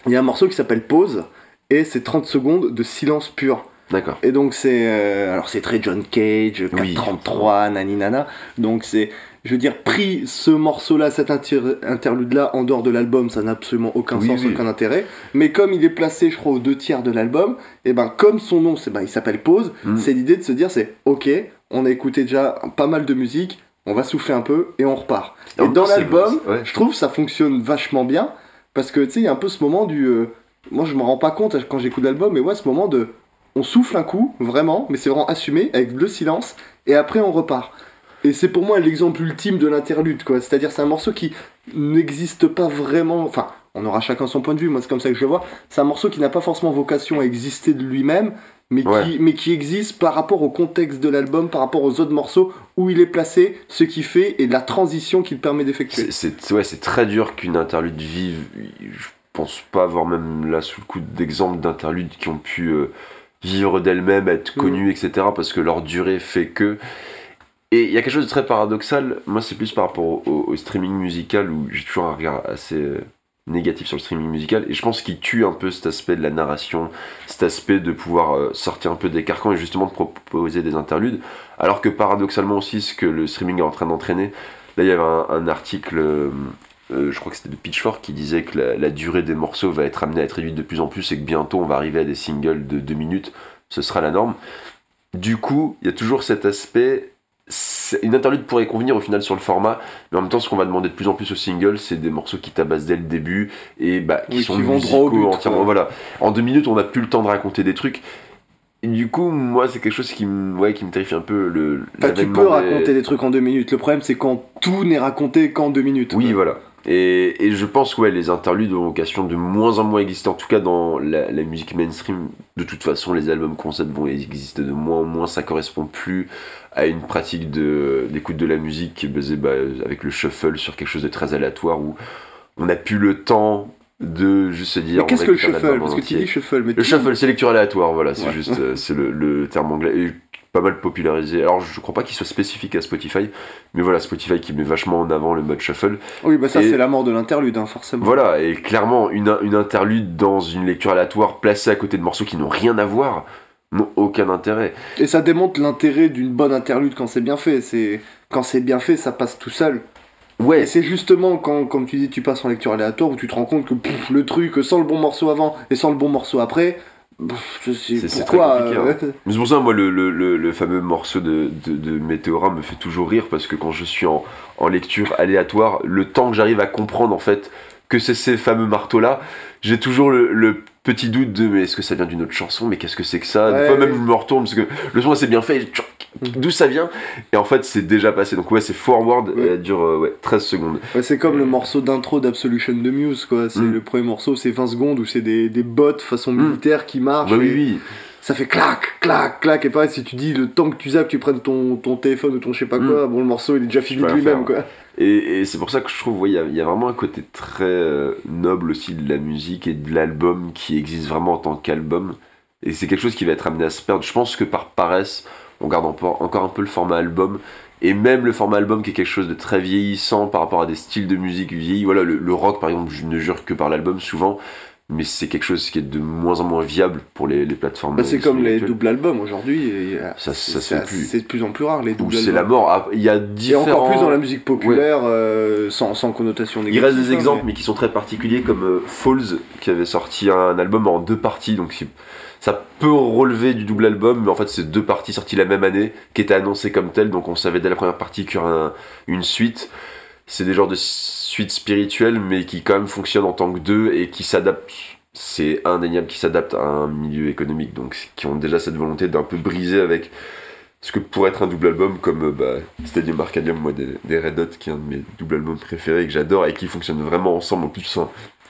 Il y a un morceau qui s'appelle Pause et c'est 30 secondes de silence pur. D'accord. Et donc c'est euh, alors c'est très John Cage, Oui. 433, nani nana. Donc c'est je veux dire pris ce morceau là, cet interlude là en dehors de l'album, ça n'a absolument aucun Oui, sens, oui. aucun intérêt. Mais comme il est placé, je crois, aux deux tiers de l'album, et ben comme son nom, c'est ben il s'appelle Pause. Mm. C'est l'idée de se dire c'est ok, on a écouté déjà pas mal de musique, on va souffler un peu et on repart. Et dans l'album, ouais. je trouve ça fonctionne vachement bien parce que tu sais il y a un peu ce moment du euh, moi je me rends pas compte quand j'écoute l'album mais ouais ce moment de on souffle un coup vraiment mais c'est vraiment assumé avec le silence et après on repart et c'est pour moi l'exemple ultime de l'interlude quoi c'est à dire c'est un morceau qui n'existe pas vraiment enfin on aura chacun son point de vue moi c'est comme ça que je le vois c'est un morceau qui n'a pas forcément vocation à exister de lui-même mais, Ouais. qui, mais qui existe par rapport au contexte de l'album, par rapport aux autres morceaux, où il est placé, ce qu'il fait et la transition qu'il permet d'effectuer. C'est ouais, c'est très dur qu'une interlude vive. Je pense pas avoir même là sous le coup d'exemples d'interludes qui ont pu euh, vivre d'elles-mêmes, être Mm. connues, etc. Parce que leur durée fait que. Et il y a quelque chose de très paradoxal. Moi, c'est plus par rapport au, streaming musical où j'ai toujours un regard assez euh, négatif sur le streaming musical. Et je pense qu'il tue un peu cet aspect de la narration, cet aspect de pouvoir euh, sortir un peu des carcans et justement de proposer des interludes. Alors que paradoxalement aussi, ce que le streaming est en train d'entraîner. Là, il y avait un, article. euh, je crois que c'était de Pitchfork qui disait que la, la durée des morceaux va être amenée à être réduite de plus en plus et que bientôt on va arriver à des singles de 2 minutes, ce sera la norme. Du coup, il y a toujours cet aspect. Une interlude pourrait convenir au final sur le format, mais en même temps, ce qu'on va demander de plus en plus aux singles, c'est des morceaux qui tabassent dès le début et bah, qui Oui, sont qui vont musicaux au but, entièrement. Voilà. En deux minutes, on n'a plus le temps de raconter des trucs. Et du coup, moi, c'est quelque chose qui me, ouais, qui me terrifie un peu. Le, Enfin, tu peux des- raconter des trucs en deux minutes. Le problème, c'est quand tout n'est raconté qu'en deux minutes. Oui, voilà. Et, et je pense que ouais, les interludes ont vocation de moins en moins exister, en tout cas dans la, la musique mainstream. De toute façon, les albums concept vont exister de moins en moins, ça correspond plus à une pratique d'écoute de, la musique qui est basée bah, avec le shuffle sur quelque chose de très aléatoire où on n'a plus le temps de juste se dire. Mais qu'est-ce que le shuffle? Parce que tu dis shuffle, mais Le shuffle, c'est lecture aléatoire, voilà, c'est Ouais. juste, euh, c'est le, le terme anglais. Et pas mal popularisé. Alors, je crois pas qu'il soit spécifique à Spotify, mais voilà, Spotify qui met vachement en avant le mode shuffle. Oui, bah ça, Et- c'est la mort de l'interlude, hein, forcément. Voilà, et clairement, une, une interlude dans une lecture aléatoire placée à côté de morceaux qui n'ont rien à voir n'ont aucun intérêt. Et ça démontre l'intérêt d'une bonne interlude quand c'est bien fait. C'est quand c'est bien fait, ça passe tout seul. Ouais, Et c'est justement quand, comme tu dis, tu passes en lecture aléatoire où tu te rends compte que pff, le truc, sans le bon morceau avant et sans le bon morceau après, C'est- très compliqué, euh, Mais C'est pour ça, moi, le, le, le, le fameux morceau de, de, de Météora me fait toujours rire parce que quand je suis en, en lecture aléatoire, le temps que j'arrive à comprendre en fait que c'est ces fameux marteaux-là, j'ai toujours le, petit doute de mais est-ce que ça vient d'une autre chanson? Mais qu'est-ce que c'est que ça? Des Ouais, fois même je me retourne parce que le son c'est bien fait, et d'où ça vient Et en fait c'est déjà passé. Donc ouais, c'est forward, Ouais. et elle dure euh, ouais, 13 secondes. Ouais, c'est comme le morceau d'intro d'Absolution de Muse, quoi. C'est Mm. le premier morceau, c'est 20 secondes où c'est des, des bots façon militaire qui marchent. Bah oui, oui. Ça fait clac, clac, clac. Et pareil, si tu dis le temps que tu zappes, tu prennes ton, ton téléphone ou ton je sais pas Mm. quoi, bon, le morceau il est déjà fini lui-même, quoi. Et, et c'est pour ça que je trouve, ouais, il y, a- il y a vraiment un côté très euh, noble aussi de la musique et de l'album qui existe vraiment en tant qu'album. Et c'est quelque chose qui va être amené à se perdre. Je pense que par paresse, on garde encore, un peu le format album. Et même le format album qui est quelque chose de très vieillissant par rapport à des styles de musique vieillis. Voilà, le, le rock par exemple, je ne jure que par l'album souvent. mais c'est quelque chose qui est de moins en moins viable pour les, les plateformes. Bah, c'est comme les doubles albums aujourd'hui. et, euh, Ça- c'est- ça plus. de plus en plus rare les Ou doubles c'est la albums. mort. Ah, Il y a Et différents. encore plus dans la musique populaire, euh, sans, sans connotation Il négative. reste des hein, exemples, mais- mais qui sont très particuliers, comme euh, Falls, qui avait sorti un album en deux parties. Donc ça peut relever du double album, mais en fait c'est deux parties sorties la même année, qui étaient annoncées comme telles. Donc on savait dès la première partie qu'il y aurait un- une suite. C'est des genres de suites spirituelles, mais qui quand même fonctionnent en tant que deux et qui s'adaptent. C'est indéniable qui s'adaptent à un milieu économique, donc qui ont déjà cette volonté d'un peu briser avec ce que pourrait être un double album comme euh, bah, Stadium Arcadium, moi des, Red Hot, qui est un de mes double albums préférés et que j'adore et qui fonctionne vraiment ensemble. En plus,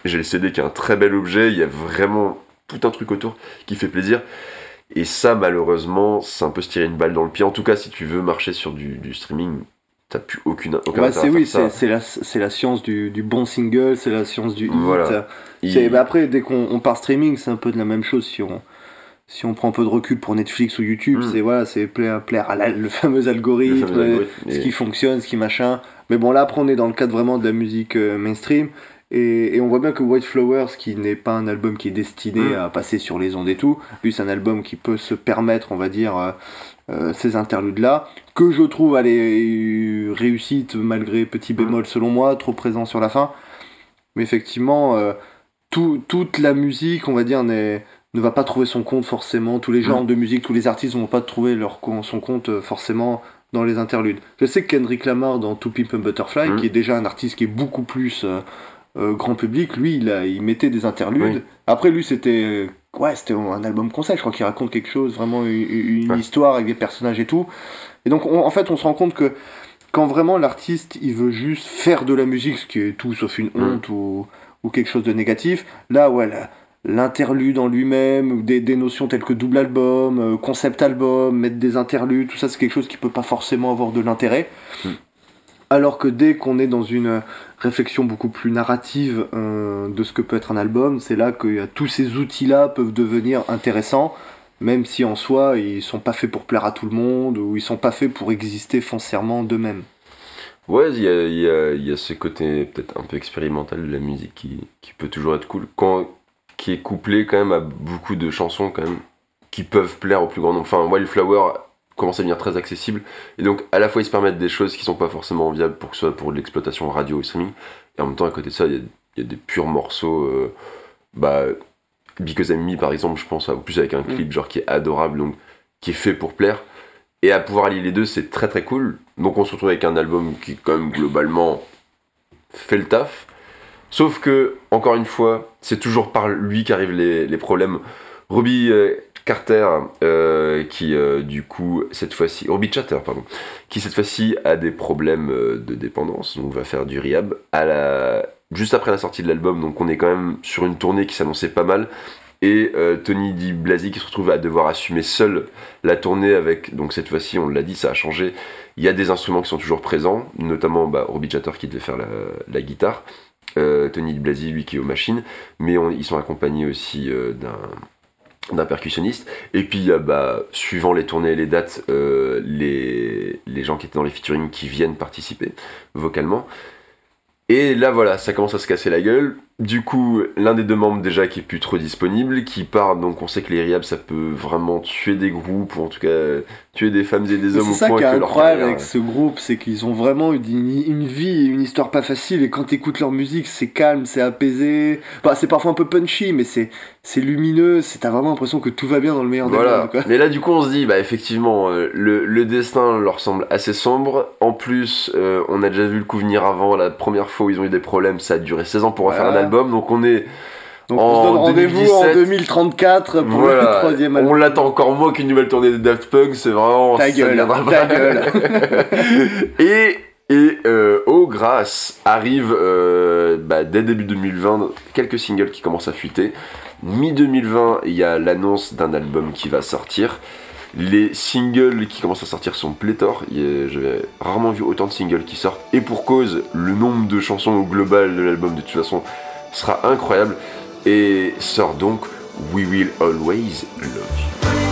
j'ai le CD qui est un très bel objet, il y a vraiment tout un truc autour qui fait plaisir. Et ça, malheureusement, c'est un peu se tirer une balle dans le pied. En tout cas, si tu veux marcher sur du, du streaming, t'as plus aucune, aucun Bah, c'est oui, c'est la, science du, du bon single, c'est la science du hit. Voilà. Il- bah, après, dès qu'on on part streaming, c'est un peu de la même chose si on, si on prend un peu de recul pour Netflix ou YouTube. Mm. C'est voilà, c'est plaire, plaire à la- le fameux algorithme, le fameux algorithme, ce qui fonctionne, ce qui machin. Mais bon, là, après, on est dans le cadre vraiment de la musique euh, mainstream. Et, et on voit bien que White Flowers, qui n'est pas un album qui est destiné Mm. à passer sur les ondes et tout, lui, c'est un album qui peut se permettre, on va dire, euh, euh, ces interludes-là, que je trouve, allez, réussite malgré petit bémol selon moi, trop présent sur la fin. Mais effectivement, euh, tout- toute la musique, on va dire, n'est- ne va pas trouver son compte forcément. Tous les genres de musique, tous les artistes ne vont pas trouver leur, son compte forcément dans les interludes. Je sais que Kendrick Lamar dans To Pimp a Butterfly, Mm. qui est déjà un artiste qui est beaucoup plus euh, euh, grand public, lui, il, a, il mettait des interludes. Oui. Après, lui, c'était ouais, c'était un album concept. Je crois qu'il raconte quelque chose, vraiment une, une Ouais. histoire avec des personnages et tout. Et donc, on- en fait, on se rend compte que quand vraiment l'artiste, il veut juste faire de la musique, ce qui est tout sauf une Mm. honte ou, ou quelque chose de négatif, là, ouais, l'interlude en lui-même, ou des, des notions telles que double album, euh, concept album, mettre des interludes, tout ça, c'est quelque chose qui peut pas forcément avoir de l'intérêt. Mm. Alors que dès qu'on est dans une réflexion beaucoup plus narrative euh, de ce que peut être un album, c'est là que euh, tous ces outils-là peuvent devenir intéressants, même si en soi ils sont pas faits pour plaire à tout le monde ou ils sont pas faits pour exister foncièrement d'eux-mêmes. Ouais, il y a, y a ce côté peut-être un peu expérimental de la musique qui, qui peut toujours être cool, quand, qui est couplé quand même à beaucoup de chansons quand même qui peuvent plaire au plus grand nombre. Enfin, Wildflower commence à devenir très accessible, et donc à la fois ils se permettent des choses qui sont pas forcément viables pour que ce soit pour l'exploitation radio ou streaming, et en même temps à côté de ça, il y a, il y a des purs morceaux, euh, bah, Because I'm Me par exemple, je pense, en plus avec un clip genre qui est adorable, donc qui est fait pour plaire. Et à pouvoir allier les deux, c'est très très cool. Donc on se retrouve avec un album qui, quand même, globalement, fait le taf. Sauf que, encore une fois, c'est toujours par lui qu'arrivent les, les problèmes. Robbie Carter, euh, qui euh, du coup, cette fois-ci, Robbie Chatter, pardon, qui cette fois-ci a des problèmes euh, de dépendance, donc va faire du rehab à la... juste après la sortie de l'album. Donc on est quand même sur une tournée qui s'annonçait pas mal. Et Tony Di Blasi qui se retrouve à devoir assumer seul la tournée avec, donc cette fois-ci, on l'a dit, ça a changé. Il y a des instruments qui sont toujours présents, notamment bah, qui devait faire la, guitare, Tony Di Blasi, lui qui est aux machines, mais on- ils sont accompagnés aussi d'un d'un percussionniste. Et puis, a, bah, suivant les tournées et les dates, euh, les, les gens qui étaient dans les featuring qui viennent participer vocalement. Et là, voilà, ça commence à se casser la gueule. Du coup, l'un des deux membres déjà qui est plus trop disponible, qui part, donc on sait que les riab ça peut vraiment tuer des groupes, ou en tout cas tuer des femmes et des hommes C'est au ça point qui est que leur incroyable carrière- avec ce groupe, c'est qu'ils ont vraiment une, une vie, une histoire pas facile, et quand t'écoutes leur musique, c'est calme, c'est apaisé. Bah, c'est parfois un peu punchy, mais c'est c'est lumineux, c'est t'as vraiment l'impression que tout va bien dans le meilleur des Voilà. mondes. quoi. Mais là, du coup, on se dit, bah effectivement, euh, le, le destin leur semble assez sombre. En plus, euh, on a déjà vu le coup venir avant. La première fois où ils ont eu des problèmes, ça a duré 16 ans pour refaire Voilà. un album. Donc on est, Donc En on se donne rendez-vous en 2017, 2034 pour le voilà, troisième on album. l'attend encore moins qu'une nouvelle tournée des Daft Punk. C'est vraiment Ta gueule, ta et et euh, oh grâce arrive euh, bah, dès début 2020 quelques singles qui commencent à fuiter. Mi 2020, il y a l'annonce d'un album qui va sortir. Les singles qui commencent à sortir sont pléthores. J'avais rarement vu autant de singles qui sortent. Et pour cause, le nombre de chansons au global de l'album de toute façon sera incroyable. Et sort donc We Will Always Love You.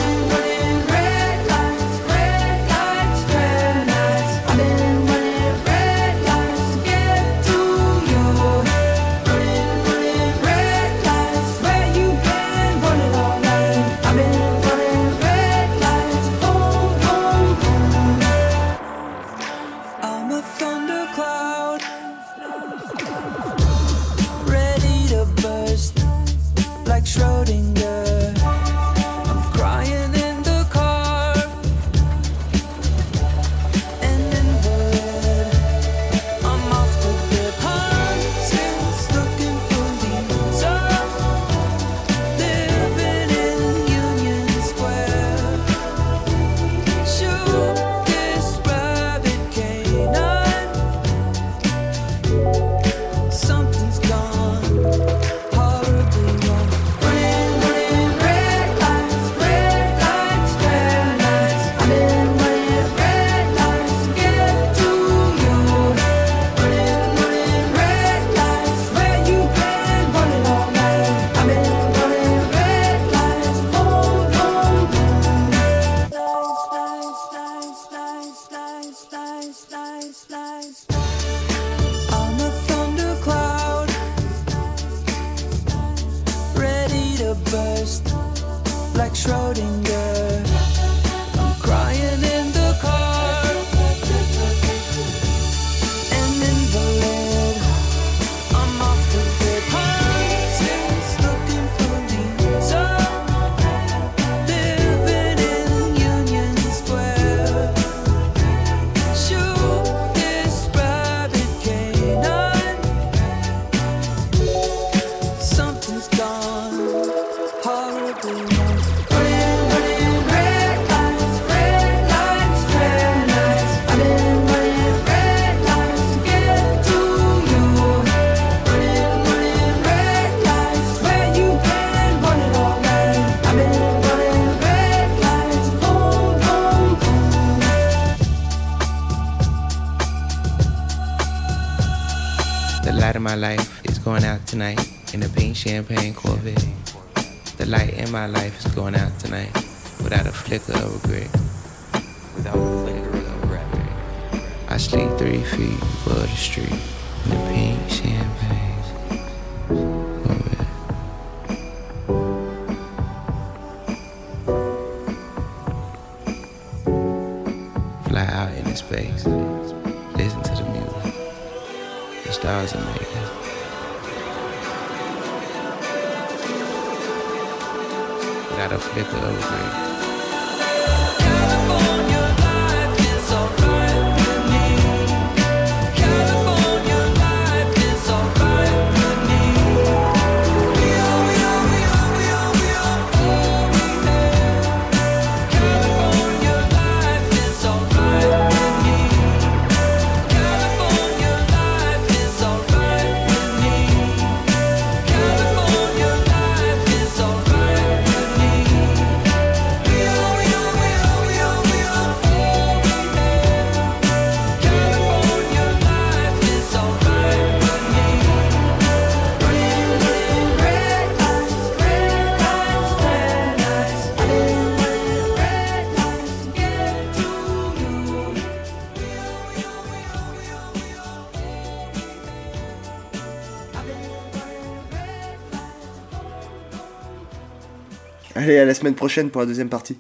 champagne Corvette. The light in my life is going out tonight without a flicker of regret. Without a flicker of regret. I sleep three feet above the street in pink champagne. semaine prochaine pour la deuxième partie.